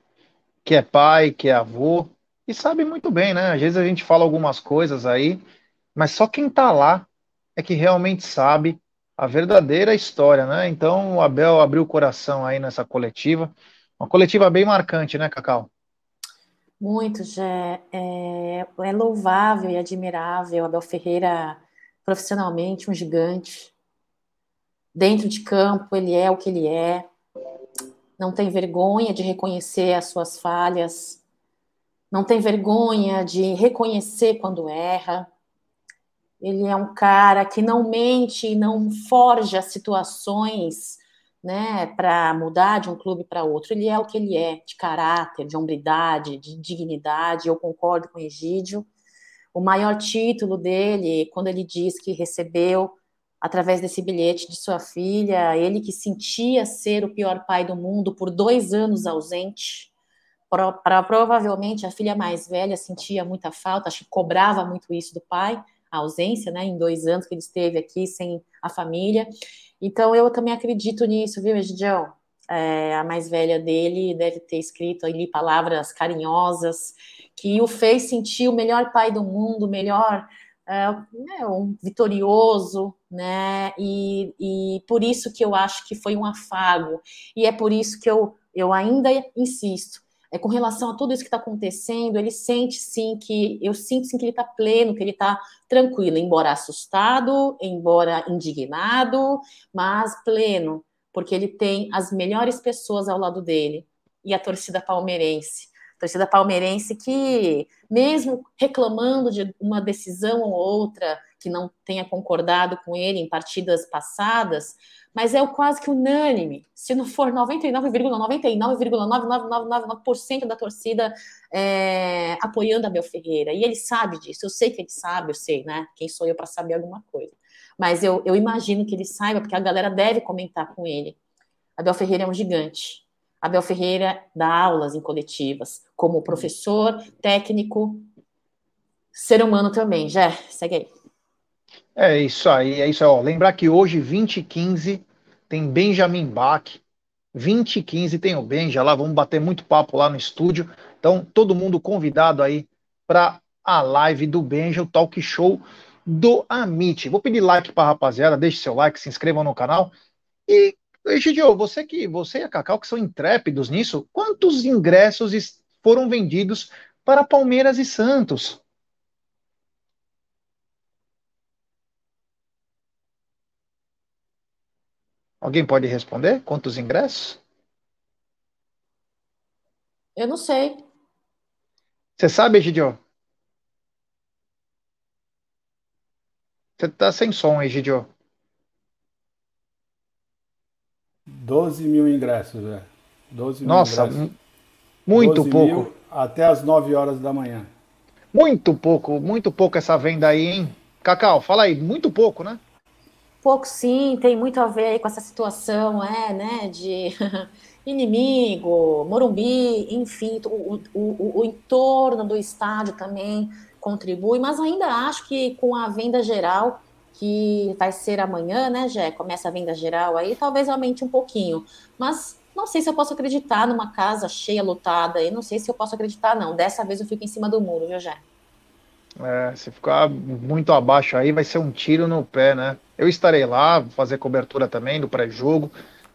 que é pai, que é avô, e sabe muito bem, né? Às vezes a gente fala algumas coisas aí, mas só quem está lá é que realmente sabe a verdadeira história, né? Então o Abel abriu o coração aí nessa coletiva, uma coletiva bem marcante, né, Cacau? Muito, já é, é louvável e admirável. Abel Ferreira, profissionalmente, um gigante. Dentro de campo, ele é o que ele é. Não tem vergonha de reconhecer as suas falhas. Não tem vergonha de reconhecer quando erra. Ele é um cara que não mente não forja situações né, para mudar de um clube para outro. Ele é o que ele é, de caráter, de hombridade, de dignidade. Eu concordo com o Egídio. O maior título dele, quando ele diz que recebeu através desse bilhete de sua filha, ele que sentia ser o pior pai do mundo por dois anos ausente. Pra, provavelmente a filha mais velha sentia muita falta, acho que cobrava muito isso do pai, a ausência, né, em dois anos que ele esteve aqui sem a família. Então eu também acredito nisso, viu, Egidião? É, a mais velha dele deve ter escrito ali palavras carinhosas que o fez sentir o melhor pai do mundo, melhor, é, né, um vitorioso, né? E, e por isso que eu acho que foi um afago e é por isso que eu, eu ainda insisto é, com relação a tudo isso que está acontecendo, ele sente sim que eu sinto sim que ele está pleno, que ele está tranquilo, embora assustado, embora indignado, mas pleno, porque ele tem as melhores pessoas ao lado dele e a torcida palmeirense. Torcida palmeirense que, mesmo reclamando de uma decisão ou outra que não tenha concordado com ele em partidas passadas, mas é o quase que unânime. Se não for 99,99,99999% da torcida é, apoiando Abel Ferreira. E ele sabe disso, eu sei que ele sabe, eu sei, né? Quem sou eu para saber alguma coisa. Mas eu, eu imagino que ele saiba, porque a galera deve comentar com ele. Abel Ferreira é um gigante. Abel Ferreira dá aulas em coletivas, como professor, técnico, ser humano também. Já, segue aí. É isso aí, é isso aí. Ó, lembrar que hoje, 20 e 15, tem Benjamin Bach. 20 e 15 tem o Benja lá, vamos bater muito papo lá no estúdio. Então, todo mundo convidado aí para a live do Benja, o talk show do Amit. Vou pedir like para rapaziada, deixe seu like, se inscrevam no canal. E, Egidio, você que você e a Cacau que são intrépidos nisso, quantos ingressos foram vendidos para Palmeiras e Santos? Alguém pode responder? Quantos ingressos? Eu não sei. Você sabe, Egidio? Você tá sem som, Egidio. 12 mil ingressos, velho. 12 mil Nossa, ingressos. muito pouco. até as 9 horas da manhã. Muito pouco, muito pouco essa venda aí, hein? Cacau, fala aí, muito pouco, né? Pouco sim, tem muito a ver aí com essa situação, é, né, de [LAUGHS] inimigo, Morumbi, enfim, o, o, o, entorno do estádio também contribui, mas ainda acho que com a venda geral, que vai ser amanhã, né, Jé, começa a venda geral aí, talvez aumente um pouquinho, mas não sei se eu posso acreditar numa casa cheia, lotada, e não sei se eu posso acreditar, não, dessa vez eu fico em cima do muro, viu, Jé? É, se ficar muito abaixo aí, vai ser um tiro no pé, né? Eu estarei lá, fazer cobertura também do pré-jogo,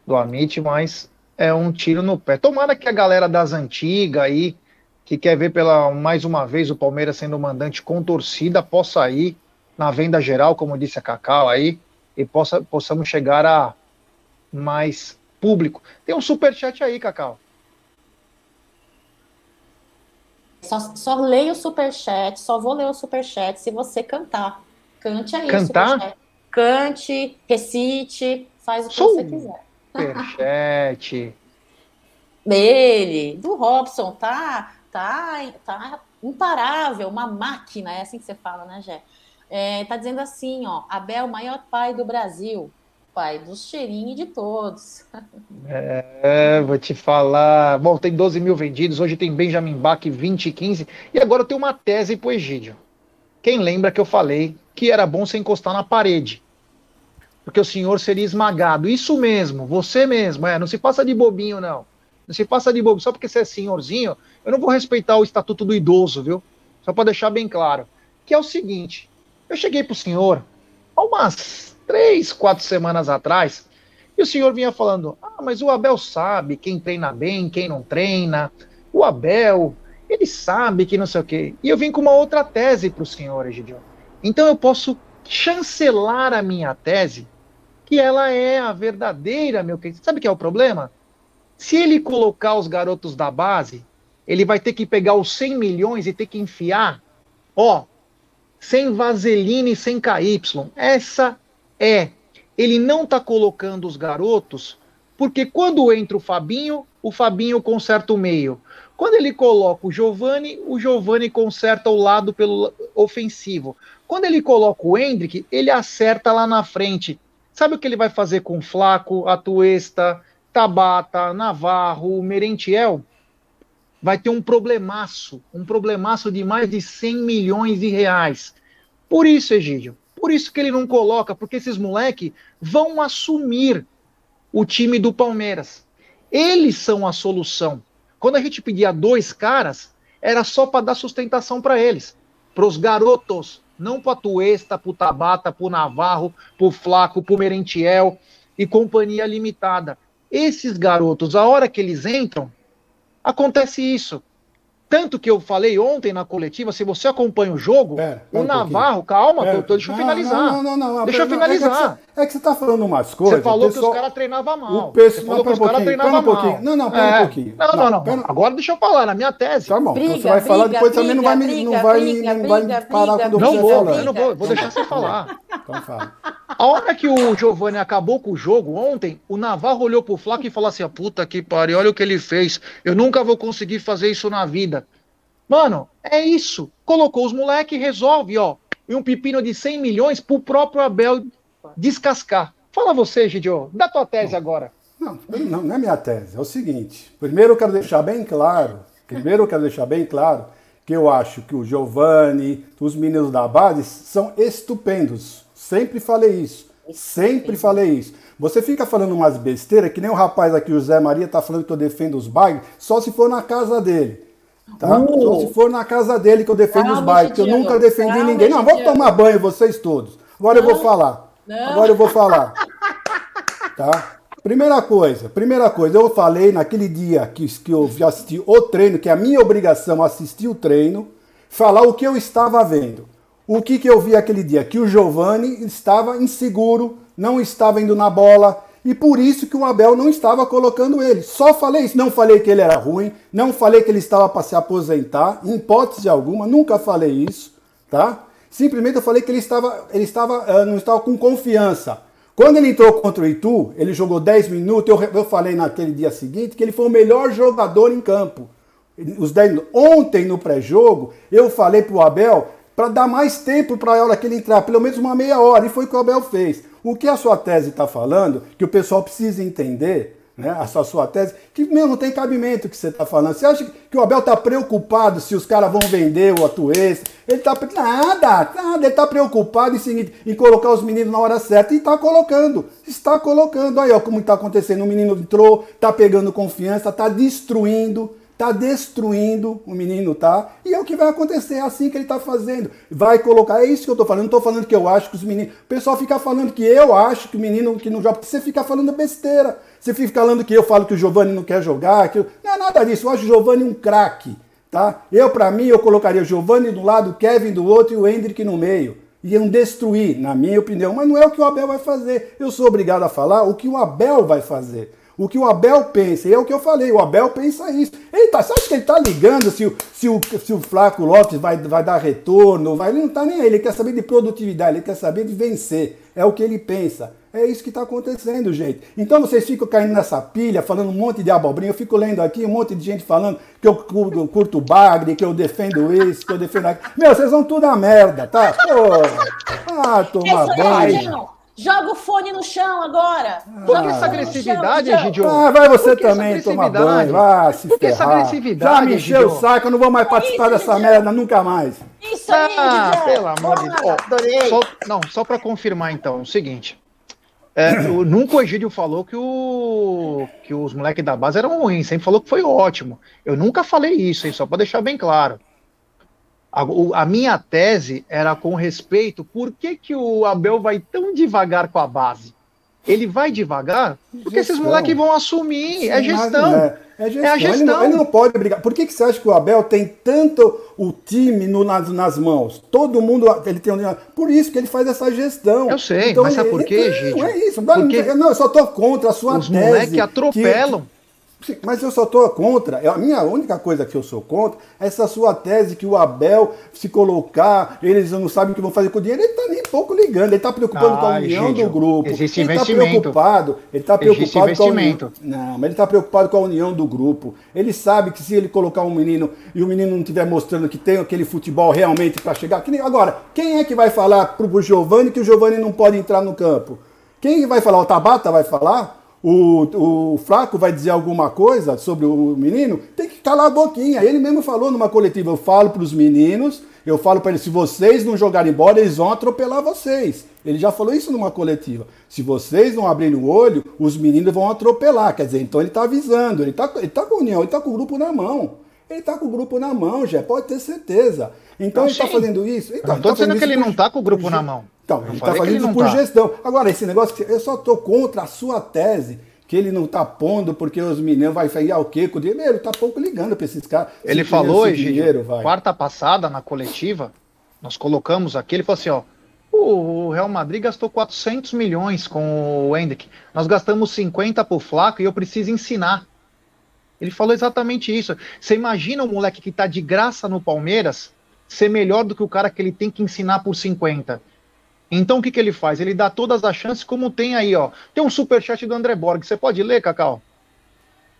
do Amit, mas é um tiro no pé. Tomara que a galera das antigas aí, que quer ver pela mais uma vez o Palmeiras sendo mandante com torcida, possa ir na venda geral, como disse a Cacau aí, e possa, possamos chegar a mais público. Tem um super chat aí, Cacau. Só, só leio o superchat, só vou ler o superchat se você cantar. Cante aí. Cantar? Cante, recite, faz o que Sou você quiser. Superchat. [LAUGHS] Dele, do Robson, tá, tá, tá imparável, uma máquina, é assim que você fala, né, Jé? É, tá dizendo assim, ó, Abel, maior pai do Brasil pai dos cheirinhos de todos. É, vou te falar. Bom, tem 12 mil vendidos, hoje tem Benjamin Bach 20 e 15, e agora eu tenho uma tese pro Egídio. Quem lembra que eu falei que era bom você encostar na parede? Porque o senhor seria esmagado. Isso mesmo, você mesmo, é, não se passa de bobinho, não. Não se passa de bobo. Só porque você é senhorzinho, eu não vou respeitar o estatuto do idoso, viu? Só para deixar bem claro. Que é o seguinte: eu cheguei pro senhor há umas três, quatro semanas atrás, e o senhor vinha falando: ah, mas o Abel sabe quem treina bem, quem não treina. O Abel, ele sabe que não sei o quê. E eu vim com uma outra tese para o senhor, Egidio. Então eu posso chancelar a minha tese, que ela é a verdadeira, meu querido. Sabe o que é o problema? Se ele colocar os garotos da base, ele vai ter que pegar os 100 milhões e ter que enfiar, ó, sem vaselina e sem KY. Essa é ele não está colocando os garotos, porque quando entra o Fabinho, o Fabinho conserta o meio. Quando ele coloca o Giovani, o Giovani conserta o lado pelo ofensivo. Quando ele coloca o Hendrick, ele acerta lá na frente. Sabe o que ele vai fazer com o Flaco, Atuesta, Tabata, Navarro, Merentiel? Vai ter um problemaço, um problemaço de mais de 100 milhões de reais. Por isso, Egídio, por isso que ele não coloca, porque esses moleque vão assumir o time do Palmeiras. Eles são a solução. Quando a gente pedia dois caras, era só para dar sustentação para eles, para os garotos, não para Tuesta, para Tabata, para Navarro, para Flaco, para Merentiel e companhia limitada. Esses garotos, a hora que eles entram, acontece isso. Tanto que eu falei ontem na coletiva, se você acompanha o jogo, pera, pera o Navarro, calma, pera, tô, deixa eu finalizar. Não, não, não, não deixa eu finalizar. É que, você, está falando umas coisas. Você falou pessoal, que os caras treinavam mal. O pessoal, você falou que os caras treinavam mal. Um não, não, pera é. um pouquinho. Não, não, não. não. Agora deixa eu falar, na minha tese. Tá bom, briga, então você vai briga, falar, depois briga, também não vai, briga, não vai, briga, não vai briga, parar quando não vou, falando. Eu não vou, vou deixar você falar. Então fala. A hora que o Giovanni acabou com o jogo ontem, o Navarro olhou pro Flaco e falou assim: puta que pariu, olha o que ele fez. Eu nunca vou conseguir fazer isso na vida. Mano, é isso. Colocou os moleques, resolve, ó. E um pepino de 100 milhões pro próprio Abel descascar. Fala você, Gidio, dá tua tese não, agora. Não, não, não é minha tese. É o seguinte. Primeiro eu quero deixar bem claro. Primeiro eu quero deixar bem claro que eu acho que o Giovanni, os meninos da base são estupendos. Sempre falei isso. Sempre falei isso. Você fica falando umas besteiras, que nem o rapaz aqui, o Zé Maria, tá falando que eu defendo os bairros, só se for na casa dele. Tá? Uh. Só se for na casa dele que eu defendo os bairros, que eu nunca defendi ninguém. Não, vamos tomar banho, vocês todos. Agora não. eu vou falar. Não. Agora eu vou falar. Tá? Primeira coisa, primeira coisa, eu falei naquele dia que, que eu assisti o treino, que é a minha obrigação assistir o treino, falar o que eu estava vendo. O que, que eu vi aquele dia? Que o Giovani estava inseguro, não estava indo na bola, e por isso que o Abel não estava colocando ele. Só falei isso. Não falei que ele era ruim, não falei que ele estava para se aposentar, em hipótese alguma, nunca falei isso, tá? Simplesmente eu falei que ele estava, ele estava, uh, não estava com confiança. Quando ele entrou contra o Itu, ele jogou 10 minutos, eu, eu falei naquele dia seguinte que ele foi o melhor jogador em campo. Os 10, ontem no pré-jogo, eu falei para o Abel para dar mais tempo para a hora que ele entrar, pelo menos uma meia hora, e foi o que o Abel fez. O que a sua tese está falando, que o pessoal precisa entender, né, a sua, tese, que mesmo não tem cabimento que você está falando. Você acha que o Abel está preocupado se os caras vão vender o Atuês? Ele está nada, nada, ele está preocupado em, em colocar os meninos na hora certa e está colocando, está colocando. Aí, ó, como está acontecendo, o menino entrou, está pegando confiança, está destruindo Está destruindo o menino, tá? E é o que vai acontecer, é assim que ele está fazendo. Vai colocar, é isso que eu estou falando. Não estou falando que eu acho que os meninos. O pessoal fica falando que eu acho que o menino que não joga. Você fica falando besteira. Você fica falando que eu falo que o Giovanni não quer jogar. Que eu... Não é nada disso. Eu acho o Giovanni um craque, tá? Eu, para mim, eu colocaria o Giovanni do lado, o Kevin do outro e o Hendrick no meio. Iam destruir, na minha opinião. Mas não é o que o Abel vai fazer. Eu sou obrigado a falar o que o Abel vai fazer o que o Abel pensa. E é o que eu falei, o Abel pensa isso. Ele tá, você acha que ele está ligando se o, se, o, se o Flaco Lopes vai, vai dar retorno? Vai, ele não está nem aí, ele quer saber de produtividade, ele quer saber de vencer. É o que ele pensa. É isso que está acontecendo, gente. Então vocês ficam caindo nessa pilha, falando um monte de abobrinha. Eu fico lendo aqui um monte de gente falando que eu curto, bagre, que eu defendo isso, que eu defendo aquilo. Meu, vocês vão tudo a merda, tá? Pô, ah, tomar banho. Joga o fone no chão agora. Por que essa agressividade, Gidio? Ah, vai você também tomar banho. Vai se Por que essa agressividade, Já me encheu o saco, eu não vou mais participar Isso, dessa merda nunca mais. Isso aí, ah, pelo amor de Deus. Oh, só, não, só para confirmar então, o seguinte. É, nunca o Egídio falou que, o, que os moleques da base eram ruins, sempre falou que foi ótimo. Eu nunca falei isso, hein, só para deixar bem claro. A, a, minha tese era com respeito, por que, que o Abel vai tão devagar com a base? Ele vai devagar porque gestão. esses moleques vão assumir. Sim, é gestão. É, é, gestão. é a gestão. Ele não, ele não, pode brigar. Por que, que você acha que o Abel tem tanto o time no, nas, nas mãos? Todo mundo ele tem um... Por isso que ele faz essa gestão. Eu sei, então, mas sabe por quê, gente? Não é isso. Porque não, eu só estou contra a sua os tese. Os moleques atropelam. Que, Sim, mas eu só estou contra. A minha única coisa que eu sou contra é essa sua tese que o Abel se colocar, eles não sabem o que vão fazer com o dinheiro. Ele está nem pouco ligando, ele está preocupado ah, com a ah, união gente, do grupo. Existe ele está preocupado, ele está preocupado com a união. Não, mas ele está preocupado com a união do grupo. Ele sabe que se ele colocar um menino e o menino não estiver mostrando que tem aquele futebol realmente para chegar. Que nem, agora, quem é que vai falar para o Giovanni que o Giovanni não pode entrar no campo? Quem vai falar? O Tabata vai falar? O, o Flaco vai dizer alguma coisa sobre o menino, tem que calar a boquinha. Ele mesmo falou numa coletiva: eu falo para os meninos, eu falo para eles: se vocês não jogarem bola, eles vão atropelar vocês. Ele já falou isso numa coletiva. Se vocês não abrirem o olho, os meninos vão atropelar. Quer dizer, então ele está avisando, ele está ele tá com a união, ele está com o grupo na mão. Ele está com o grupo na mão, já pode ter certeza. Então ele está fazendo isso. Então, não estou tá dizendo que ele não está com o grupo na mão. Então, ele está fazendo isso por tá. gestão. Agora, esse negócio, eu só estou contra a sua tese que ele não tá pondo porque os mineiros vai sair ao quê? Com o dinheiro, tá pouco ligando para esses caras. Ele falou, dinheiro, vai. quarta passada na coletiva, nós colocamos aqui, ele falou assim, ó, o Real Madrid gastou 400 milhões com o Hendrick. Nós gastamos 50 pro Flaco e eu preciso ensinar. Ele falou exatamente isso. Você imagina um moleque que tá de graça no Palmeiras ser melhor do que o cara que ele tem que ensinar por 50. Então o que, que ele faz? Ele dá todas as chances, como tem aí, ó. Tem um superchat do André Borg. Você pode ler, Cacau?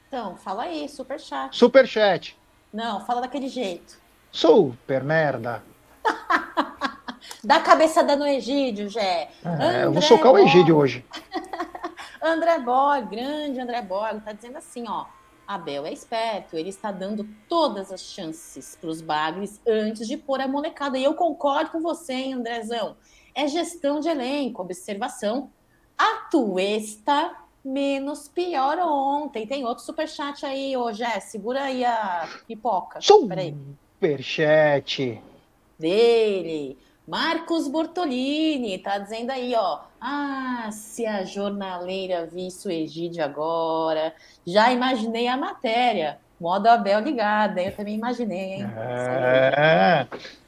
Então, fala aí, superchat. Superchat. Não, fala daquele jeito. Super merda. [LAUGHS] Dá cabeçada no Egídio, Jé. É, eu vou socar Borg. o Egídio hoje. [LAUGHS] André Borg, grande André Borg, tá dizendo assim, ó. Abel é esperto, ele está dando todas as chances para os bagres antes de pôr a molecada. E eu concordo com você, hein, Andrezão é gestão de elenco, observação. A Tuesta menos pior ontem. Tem outro superchat aí, ô Jé, segura aí a pipoca. Superchat. Dele. Marcos Bortolini tá dizendo aí, ó. Ah, se a jornaleira visse o Egídio agora, já imaginei a matéria. Modo Abel ligada, eu também imaginei, hein? É.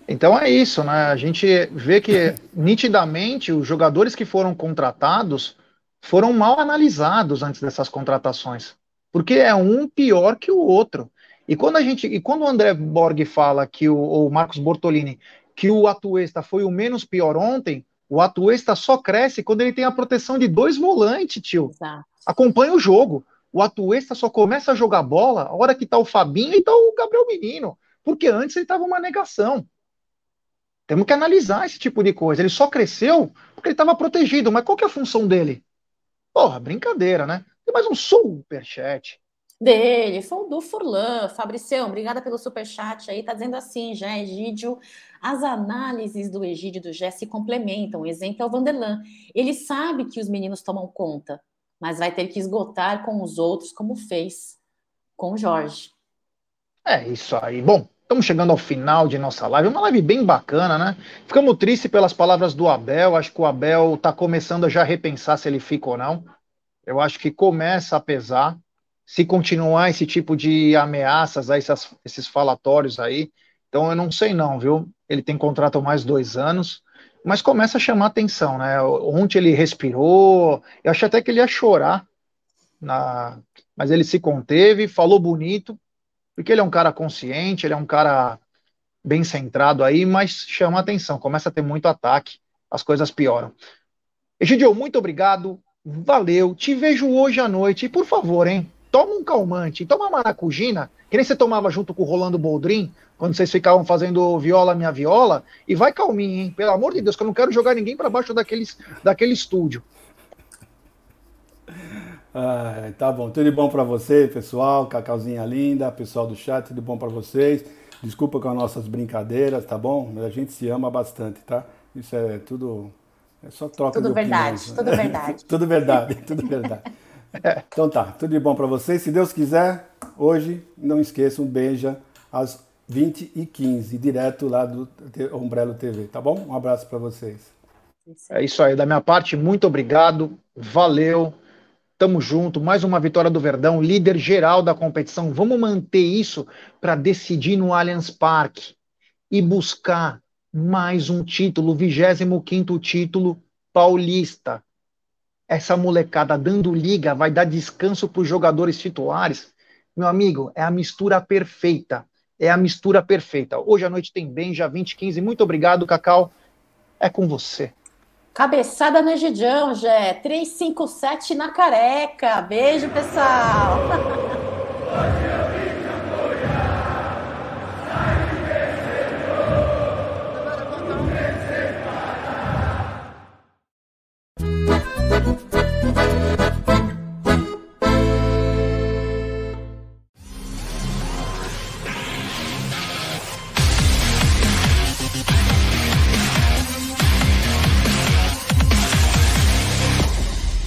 Então é isso, né? A gente vê que [LAUGHS] nitidamente os jogadores que foram contratados foram mal analisados antes dessas contratações, porque é um pior que o outro. E quando a gente, e quando o André Borg fala que o, o Marcos Bortolini que o Atuesta foi o menos pior ontem, o Atuesta só cresce quando ele tem a proteção de dois volantes, tio. Exato. Acompanha o jogo. O Atuesta só começa a jogar bola a hora que tá o Fabinho e tá o Gabriel Menino, porque antes ele tava uma negação. Temos que analisar esse tipo de coisa. Ele só cresceu porque ele estava protegido. Mas qual que é a função dele? Porra, brincadeira, né? Tem mais um superchat. Dele, foi do Furlan. Fabricião, obrigada pelo superchat aí. Tá dizendo assim, já, Egídio. As análises do Egídio e do Jé se complementam. O exemplo é o Vanderlan. Ele sabe que os meninos tomam conta, mas vai ter que esgotar com os outros, como fez com o Jorge. É isso aí. Bom, Estamos chegando ao final de nossa live, uma live bem bacana, né? Ficamos tristes pelas palavras do Abel. Acho que o Abel está começando a já repensar se ele fica ou não. Eu acho que começa a pesar. Se continuar esse tipo de ameaças, aí, esses, esses falatórios aí. Então eu não sei não, viu? Ele tem contrato mais dois anos, mas começa a chamar atenção, né? Ontem ele respirou, eu achei até que ele ia chorar, na... mas ele se conteve, falou bonito porque ele é um cara consciente, ele é um cara bem centrado aí, mas chama atenção, começa a ter muito ataque, as coisas pioram. Egidio, muito obrigado, valeu, te vejo hoje à noite, e por favor, hein, toma um calmante, toma uma maracujina, que nem você tomava junto com o Rolando Boldrin, quando vocês ficavam fazendo viola minha viola, e vai calminho, hein, pelo amor de Deus, que eu não quero jogar ninguém para baixo daqueles, daquele estúdio. Ah, tá bom, tudo de bom para você, pessoal, Cacauzinha linda, pessoal do chat, tudo bom para vocês. Desculpa com as nossas brincadeiras, tá bom? Mas a gente se ama bastante, tá? Isso é tudo. É só troca tudo de verdade, opiniões. Tudo verdade, [LAUGHS] tudo verdade, tudo verdade. Então tá, tudo de bom para vocês. Se Deus quiser, hoje, não esqueçam, beija às 20h15, direto lá do Umbrello TV, tá bom? Um abraço para vocês. É isso aí, da minha parte, muito obrigado, valeu. Tamo junto, mais uma vitória do Verdão, líder geral da competição. Vamos manter isso para decidir no Allianz Parque e buscar mais um título, 25 título paulista. Essa molecada dando liga vai dar descanso para os jogadores titulares. Meu amigo, é a mistura perfeita. É a mistura perfeita. Hoje à noite tem bem, já 20, 15. Muito obrigado, Cacau. É com você. Cabeçada no Egidião, Jé. 357 na careca. Beijo, pessoal. [LAUGHS]